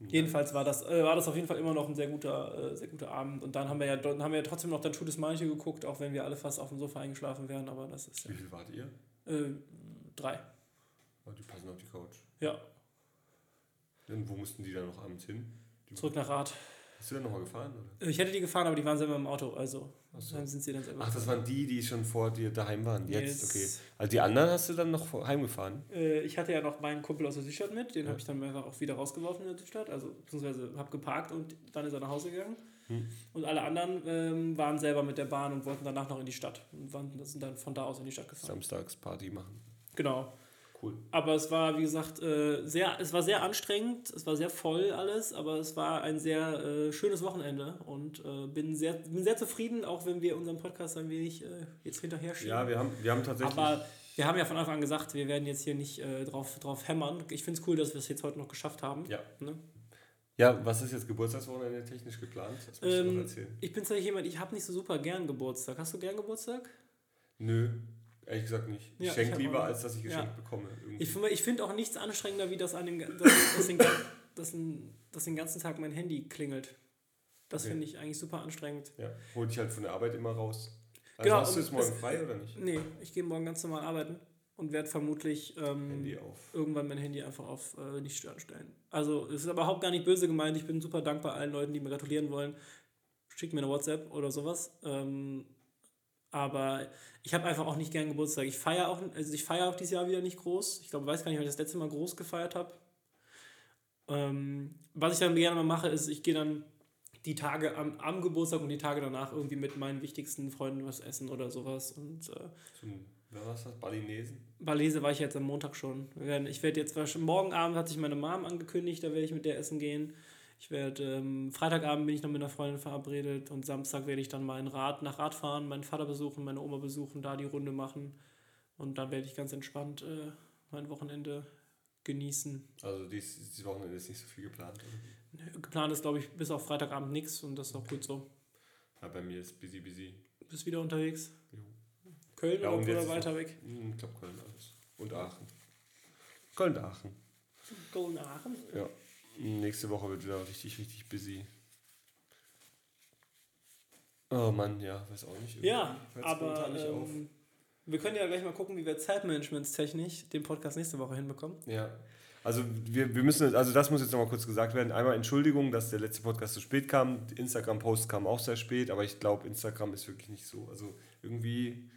Jedenfalls war das, äh, war das auf jeden Fall immer noch ein sehr guter, äh, sehr guter Abend. Und dann haben wir ja dann haben wir ja trotzdem noch dann Tour des Manche geguckt, auch wenn wir alle fast auf dem Sofa eingeschlafen wären, aber das ist ja. Wie viel wart ihr? Äh, drei. Oh, die passen auf die Couch. Ja, Und wo mussten die dann noch abends hin? Zurück nach Rad. Bist du dann nochmal gefahren? Oder? Ich hätte die gefahren, aber die waren selber im Auto, also so. dann sind sie dann selber. Ach, das waren die, die schon vor dir daheim waren. Jetzt, yes. okay. Also die anderen hast du dann noch heimgefahren? Äh, ich hatte ja noch meinen Kumpel aus der Südstadt mit, den ja. habe ich dann einfach auch wieder rausgeworfen in der Südstadt, also beziehungsweise habe geparkt und dann ist er nach Hause gegangen. Hm. Und alle anderen ähm, waren selber mit der Bahn und wollten danach noch in die Stadt und waren, sind dann von da aus in die Stadt gefahren. Samstags Party machen. Genau. Cool. Aber es war, wie gesagt, äh, sehr, es war sehr anstrengend, es war sehr voll alles, aber es war ein sehr äh, schönes Wochenende und äh, bin, sehr, bin sehr zufrieden, auch wenn wir unseren Podcast ein wenig jetzt hinterher schieben. Ja, wir haben, wir haben tatsächlich. Aber wir haben ja von Anfang an gesagt, wir werden jetzt hier nicht drauf, drauf hämmern. Ich finde es cool, dass wir es jetzt heute noch geschafft haben. Ja. Ne? Ja, was ist jetzt Geburtstagswochenende technisch geplant? Das musst ähm, du noch erzählen. Ich bin tatsächlich jemand, ich habe nicht so super gern Geburtstag. Hast du gern Geburtstag? Nö. Ehrlich gesagt nicht. Ich ja, schenke lieber, als dass ich geschenkt ja. bekomme. Irgendwie. Ich finde ich find auch nichts anstrengender, wie das an dem, dass, dass, den, dass, den, dass den ganzen Tag mein Handy klingelt. Das okay. finde ich eigentlich super anstrengend. Ja, hol dich halt von der Arbeit immer raus. Also genau, hast du jetzt morgen es, frei oder nicht? Nee, ich gehe morgen ganz normal arbeiten und werde vermutlich ähm, irgendwann mein Handy einfach auf äh, nicht stören stellen. Also es ist überhaupt gar nicht böse gemeint. Ich bin super dankbar allen Leuten, die mir gratulieren wollen. Schickt mir eine WhatsApp oder sowas. Ähm, aber ich habe einfach auch nicht gern Geburtstag. Ich feiere auch, also ich feiere auch dieses Jahr wieder nicht groß. Ich glaube, weiß gar nicht, weil ich das letzte Mal groß gefeiert habe. Ähm, was ich dann gerne mal mache, ist, ich gehe dann die Tage am, am Geburtstag und die Tage danach irgendwie mit meinen wichtigsten Freunden was essen oder sowas. Und, äh, Zum, was das? Balinesen? Balese war ich jetzt am Montag schon. Ich werde jetzt, morgen Abend hat sich meine Mom angekündigt, da werde ich mit der essen gehen. Ich werde, ähm, Freitagabend bin ich noch mit einer Freundin verabredet und Samstag werde ich dann mein Rad nach Rad fahren, meinen Vater besuchen, meine Oma besuchen, da die Runde machen. Und dann werde ich ganz entspannt äh, mein Wochenende genießen. Also dieses, dieses Wochenende ist nicht so viel geplant? Oder? Nee, geplant ist, glaube ich, bis auf Freitagabend nichts und das ist auch gut so. Ja, bei mir ist busy, busy. Bist wieder unterwegs? Jo. Köln ja, oder, oder weiter weg? Hm, ich glaube Köln alles. Und Aachen. Köln-Aachen. Köln-Aachen? Ja. Nächste Woche wird wieder richtig, richtig busy. Oh Mann, ja, weiß auch nicht. Ja, aber ähm, wir können ja gleich mal gucken, wie wir Zeitmanagementstechnisch den Podcast nächste Woche hinbekommen. Ja, also wir, wir müssen, also das muss jetzt nochmal kurz gesagt werden. Einmal Entschuldigung, dass der letzte Podcast zu spät kam. Instagram-Post kam auch sehr spät, aber ich glaube, Instagram ist wirklich nicht so. Also irgendwie,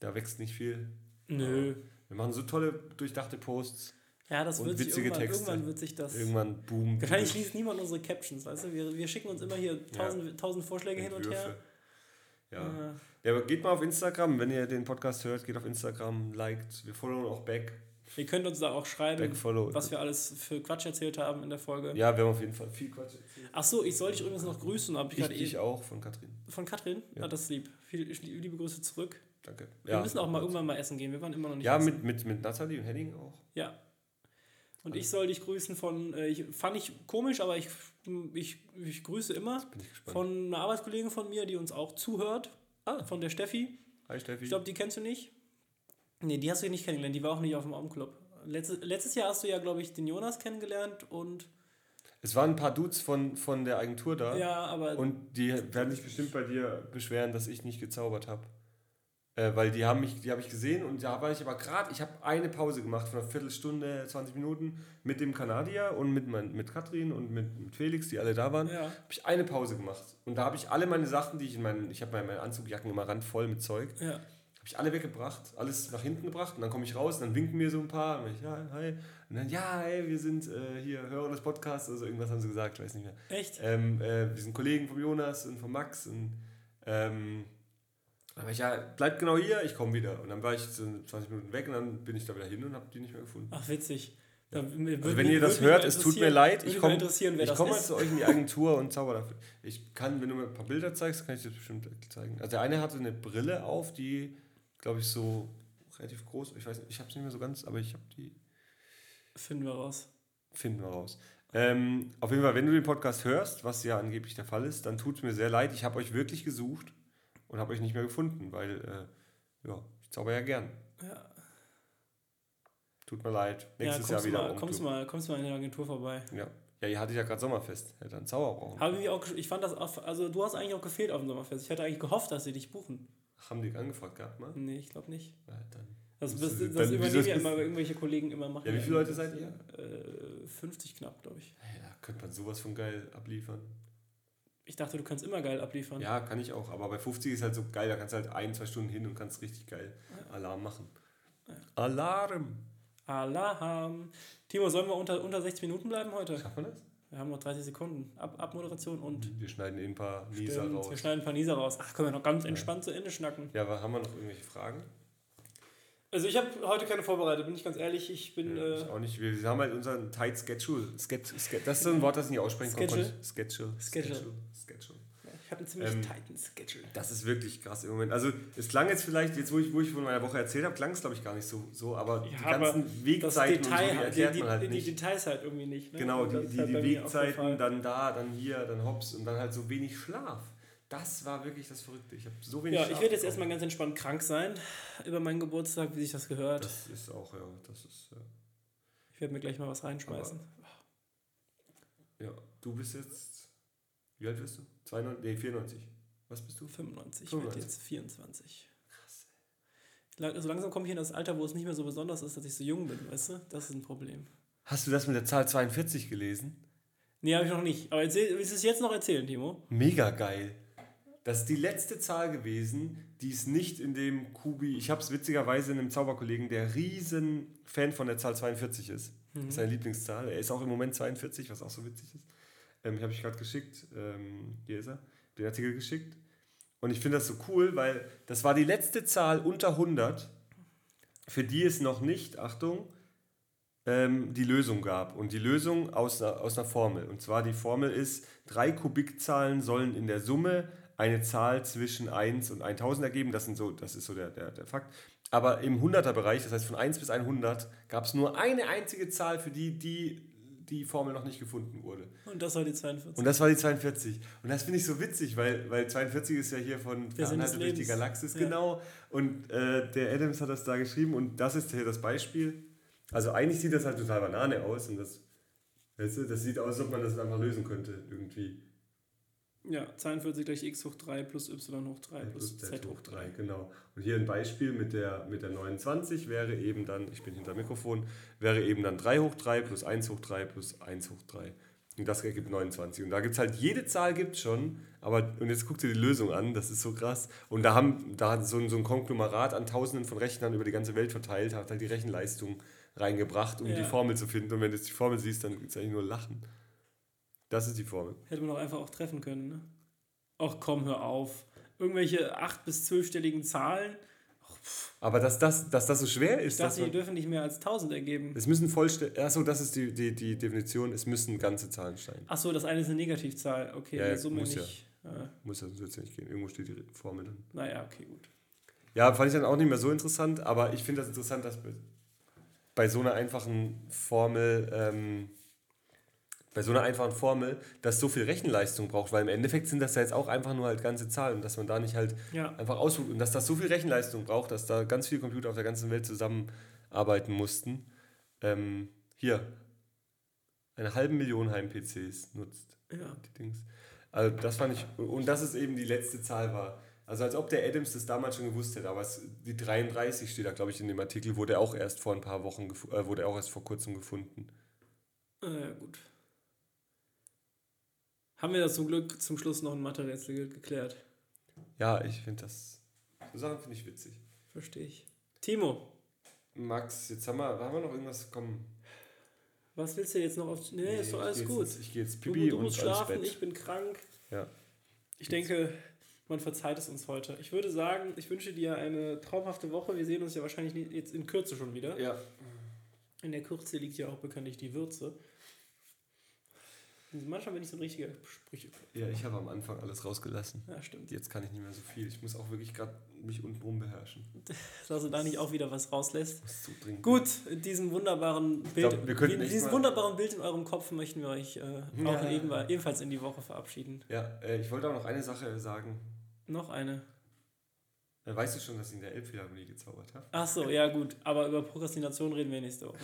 da wächst nicht viel. Nö. Wir machen so tolle, durchdachte Posts. Ja, das und wird witzige sich irgendwann, Texte. irgendwann wird sich das. Irgendwann boom. Wahrscheinlich liest niemand unsere Captions, weißt du? Wir, wir schicken uns immer hier tausend, ja. tausend Vorschläge Entwürfe. hin und her. Ja. Ja, aber geht mal auf Instagram, wenn ihr den Podcast hört, geht auf Instagram, liked, wir followen auch back. Ihr könnt uns da auch schreiben, was wir alles für Quatsch erzählt haben in der Folge. Ja, wir haben auf jeden Fall viel Quatsch erzählt. Ach so, ich soll dich übrigens noch grüßen. Hab ich ich dich auch, von Katrin. Von Katrin? Ja, ah, das ist lieb. Viel, liebe Grüße zurück. Danke. Wir ja, müssen auch mal irgendwann mal essen gehen. Wir waren immer noch nicht Ja, mit, mit, mit Nathalie und Henning auch. Ja, und ich soll dich grüßen von, äh, ich, fand ich komisch, aber ich, ich, ich grüße immer ich von einer Arbeitskollegin von mir, die uns auch zuhört. Ah. Von der Steffi. Hi Steffi. Ich glaube, die kennst du nicht. Nee, die hast du nicht kennengelernt, die war auch nicht auf dem Augenclub. Letztes, letztes Jahr hast du ja, glaube ich, den Jonas kennengelernt und. Es waren ein paar Dudes von, von der Agentur da. Ja, aber. Und die werden sich bestimmt bei dir beschweren, dass ich nicht gezaubert habe. Äh, weil die haben mich, die habe ich gesehen und da war ich aber gerade, ich habe eine Pause gemacht von einer Viertelstunde, 20 Minuten mit dem Kanadier und mit, mein, mit Katrin und mit, mit Felix, die alle da waren, ja. habe ich eine Pause gemacht. Und da habe ich alle meine Sachen, die ich in meinen, ich habe meine Anzugjacken immer randvoll mit Zeug, ja. habe ich alle weggebracht, alles nach hinten gebracht und dann komme ich raus und dann winken mir so ein paar und ich, ja, hi. Und dann, ja, hey, wir sind äh, hier Hörer des Podcasts, also irgendwas haben sie gesagt, ich weiß nicht mehr. Echt? Ähm, äh, wir sind Kollegen von Jonas und von Max und ähm, aber ich, ja, bleib genau hier, ich komme wieder. Und dann war ich so 20 Minuten weg und dann bin ich da wieder hin und habe die nicht mehr gefunden. Ach, witzig. Ja. Also wenn ihr das hört, es tut mir leid, ich komme komm mal zu euch in die Agentur und zauber dafür. Ich kann, wenn du mir ein paar Bilder zeigst, kann ich dir das bestimmt zeigen. Also der eine hatte eine Brille auf, die, glaube ich, so relativ groß, ich weiß nicht, ich habe es nicht mehr so ganz, aber ich habe die... Finden wir raus. Finden wir raus. Ähm, auf jeden Fall, wenn du den Podcast hörst, was ja angeblich der Fall ist, dann tut es mir sehr leid. Ich habe euch wirklich gesucht und habe euch nicht mehr gefunden, weil äh, ja, ich zauber ja gern. Ja. Tut mir leid. Nächstes ja, Jahr wieder. Mal, kommst, du mal, kommst mal in der Agentur vorbei. Ja. Ja, ihr hattet ja gerade Sommerfest. Hätte einen Zauber brauchen. Habe ich auch, ich fand das auch, also du hast eigentlich auch gefehlt auf dem Sommerfest. Ich hatte eigentlich gehofft, dass sie dich buchen. Haben die angefragt gehabt, mal? Nee, ich glaube nicht. Ja, dann. Das, das, das, das übernehmen ja immer irgendwelche Kollegen immer machen. Ja, wie viele Leute seid ihr? Äh, 50 knapp, glaube ich. Ja, könnte man sowas von geil abliefern. Ich dachte, du kannst immer geil abliefern. Ja, kann ich auch. Aber bei 50 ist halt so geil, da kannst du halt ein, zwei Stunden hin und kannst richtig geil Alarm machen. Alarm! Alarm. Timo, sollen wir unter, unter 60 Minuten bleiben heute? Schaffen wir das? Wir haben noch 30 Sekunden. Ab, Abmoderation und. Wir schneiden eh ein paar Nieser Stimmt, raus. wir schneiden ein paar Nieser raus. Ach, können wir noch ganz entspannt zu Ende schnacken. Ja, aber haben wir noch irgendwelche Fragen? Also ich habe heute keine vorbereitet, bin ich ganz ehrlich. Ich bin. Ja, äh, ich auch nicht. Wir haben halt unseren tight schedule. Ske Ske das ist so ein Wort, das ich nicht aussprechen kann. Schedule? Schedule. Schedule. Schedule. Ich habe einen ziemlich Ähm, tighten Schedule. Das ist wirklich krass im Moment. Also es klang jetzt vielleicht, jetzt wo ich, wo ich von meiner Woche erzählt habe, klang es glaube ich gar nicht so, so aber Ja, die aber ganzen Das Wegzeiten und so, Detail, die erklärt die, man halt die, nicht. die Details halt irgendwie nicht. Ne? Genau, die, die, halt die Wegzeiten, dann da, dann hier, dann hops und dann halt so wenig Schlaf. Das war wirklich das Verrückte. Ich habe so wenig Ja, Schlaf. ich werde jetzt erstmal ganz entspannt krank sein über meinen Geburtstag, wie sich das gehört. Das ist auch, ja, das ist, ja. Ich werde mir gleich mal was reinschmeißen. ja. Du bist jetzt, wie alt bist du? 92, nee, 94. Was bist du? 95, ich werde 95. jetzt 24. Krass. So langsam komme ich in das Alter, wo es nicht mehr so besonders ist, dass ich so jung bin, weißt du? Das ist ein Problem. Hast du das mit der Zahl 42 gelesen? Nee, habe ich noch nicht. Aber erzähl, willst du es jetzt noch erzählen, Timo? Mega geil. Das ist die letzte Zahl gewesen, die ist nicht in dem Kubi. Ich habe es witzigerweise in einem Zauberkollegen, der riesen Fan von der Zahl 42 ist. Das ist seine Lieblingszahl. Er ist auch im Moment 42, was auch so witzig ist. Ähm, habe ich gerade geschickt. Ähm, hier ist er. Den Artikel geschickt. Und ich finde das so cool, weil das war die letzte Zahl unter 100, für die es noch nicht, Achtung, ähm, die Lösung gab. Und die Lösung aus, aus einer Formel. Und zwar die Formel ist, drei Kubikzahlen sollen in der Summe eine Zahl zwischen 1 und 1000 ergeben. Das, sind so, das ist so der, der, der Fakt. Aber im 100er-Bereich, das heißt von 1 bis 100, gab es nur eine einzige Zahl, für die die, die Formel noch nicht gefunden wurde. Und das war die 42. Und das war die 42. Und das finde ich so witzig, weil, weil 42 ist ja hier von Fernhalter durch die. Galaxis, Ja. genau. Und äh, der Adams hat das da geschrieben und das ist hier das Beispiel. Also eigentlich sieht das halt total Banane aus und das, weißt du, das sieht aus, als ob man das einfach lösen könnte irgendwie. Ja, 42 gleich x hoch 3 plus y hoch 3 plus z hoch 3. Genau. Und hier ein Beispiel mit der, mit der 29 wäre eben dann, ich bin hinter Mikrofon, wäre eben dann 3 hoch 3 plus 1 hoch 3 plus 1 hoch 3. Und das ergibt 29. Und da gibt es halt, jede Zahl gibt schon, aber, und jetzt guckt ihr die Lösung an, das ist so krass. Und da haben, da hat so, ein- so ein Konglomerat an tausenden von Rechnern über die ganze Welt verteilt, hat halt die Rechenleistung reingebracht, um Ja. die Formel zu finden. Und wenn du jetzt die Formel siehst, dann ist eigentlich nur Lachen. Das ist die Formel. Hätte man doch einfach auch treffen können, ne? Ach komm, hör auf. Irgendwelche 8- bis 12-stelligen Zahlen. Aber dass das, dass das so schwer Ich ist, dass dachte, die dürfen nicht mehr als 1000 ergeben. Es müssen vollständig. Achso, das ist die, die, die Definition. Es müssen ganze Zahlen sein. Ach so, das eine ist eine Negativzahl. Okay, Ja, in der ja, Summe muss ja. nicht. Äh, Muss ja sonst ja nicht gehen. Irgendwo steht die Formel dann. naja, okay, gut. Ja, fand ich dann auch nicht mehr so interessant, aber ich finde das interessant, dass bei- bei so einer einfachen Formel, ähm, bei so einer einfachen Formel, das so viel Rechenleistung braucht, weil im Endeffekt sind das ja jetzt auch einfach nur halt ganze Zahlen dass man da nicht halt Ja, einfach ausdruckt und dass das so viel Rechenleistung braucht, dass da ganz viele Computer auf der ganzen Welt zusammenarbeiten mussten. Ähm, hier, eine halbe Million Heim-PCs nutzt ja. die Dings. Also das fand ich, und dass es eben die letzte Zahl war. Also als ob der Adams das damals schon gewusst hätte, aber es, die 33 steht da, glaube ich, in dem Artikel, wurde auch erst vor ein paar Wochen, äh, wurde auch erst vor kurzem gefunden. Äh, gut. Haben wir das zum Glück zum Schluss noch ein Mathe-Rätsel geklärt? Ja, ich finde das, so Sachen finde ich witzig. Verstehe ich. Timo, Max, jetzt haben wir, haben wir noch irgendwas, komm. was willst du jetzt noch auf. Nee, ist doch alles jetzt gut. ins- Ich gehe jetzt Du, Pipi du und musst schlafen, ich bin krank. Ja. Ich denke, man verzeiht es uns heute. Ich würde sagen, ich wünsche dir eine traumhafte Woche. Wir sehen uns ja wahrscheinlich jetzt in Kürze schon wieder. Ja. In der Kürze liegt ja auch bekanntlich die Würze. Manchmal bin ich so ein richtiger Sprüche. ja, ich habe am Anfang alles rausgelassen. Ja, stimmt. Jetzt kann ich nicht mehr so viel. Ich muss auch wirklich gerade mich untenrum beherrschen. Dass du da nicht auch wieder was rauslässt. Muss. Gut, in diesem wunderbaren Bild, glaub, wir in mal- wunderbaren Bild in eurem Kopf möchten wir euch äh, auch Ja. eben, ebenfalls in die Woche verabschieden. Ja, äh, ich wollte auch noch eine Sache sagen. Noch eine. Äh, Weißt du schon, dass ich in der Elbphilharmonie gezaubert habe? Ach so, ja gut. Aber über Prokrastination reden wir nächste Woche.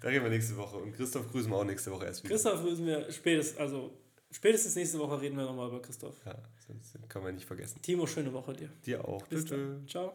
Da reden wir nächste Woche. Und Christoph grüßen wir auch nächste Woche erst wieder. Christoph müssen wir spätestens, also spätestens nächste Woche reden wir nochmal über Christoph. Ja, sonst kann man nicht vergessen. Timo, schöne Woche dir. Dir auch. Bis dann. Ciao.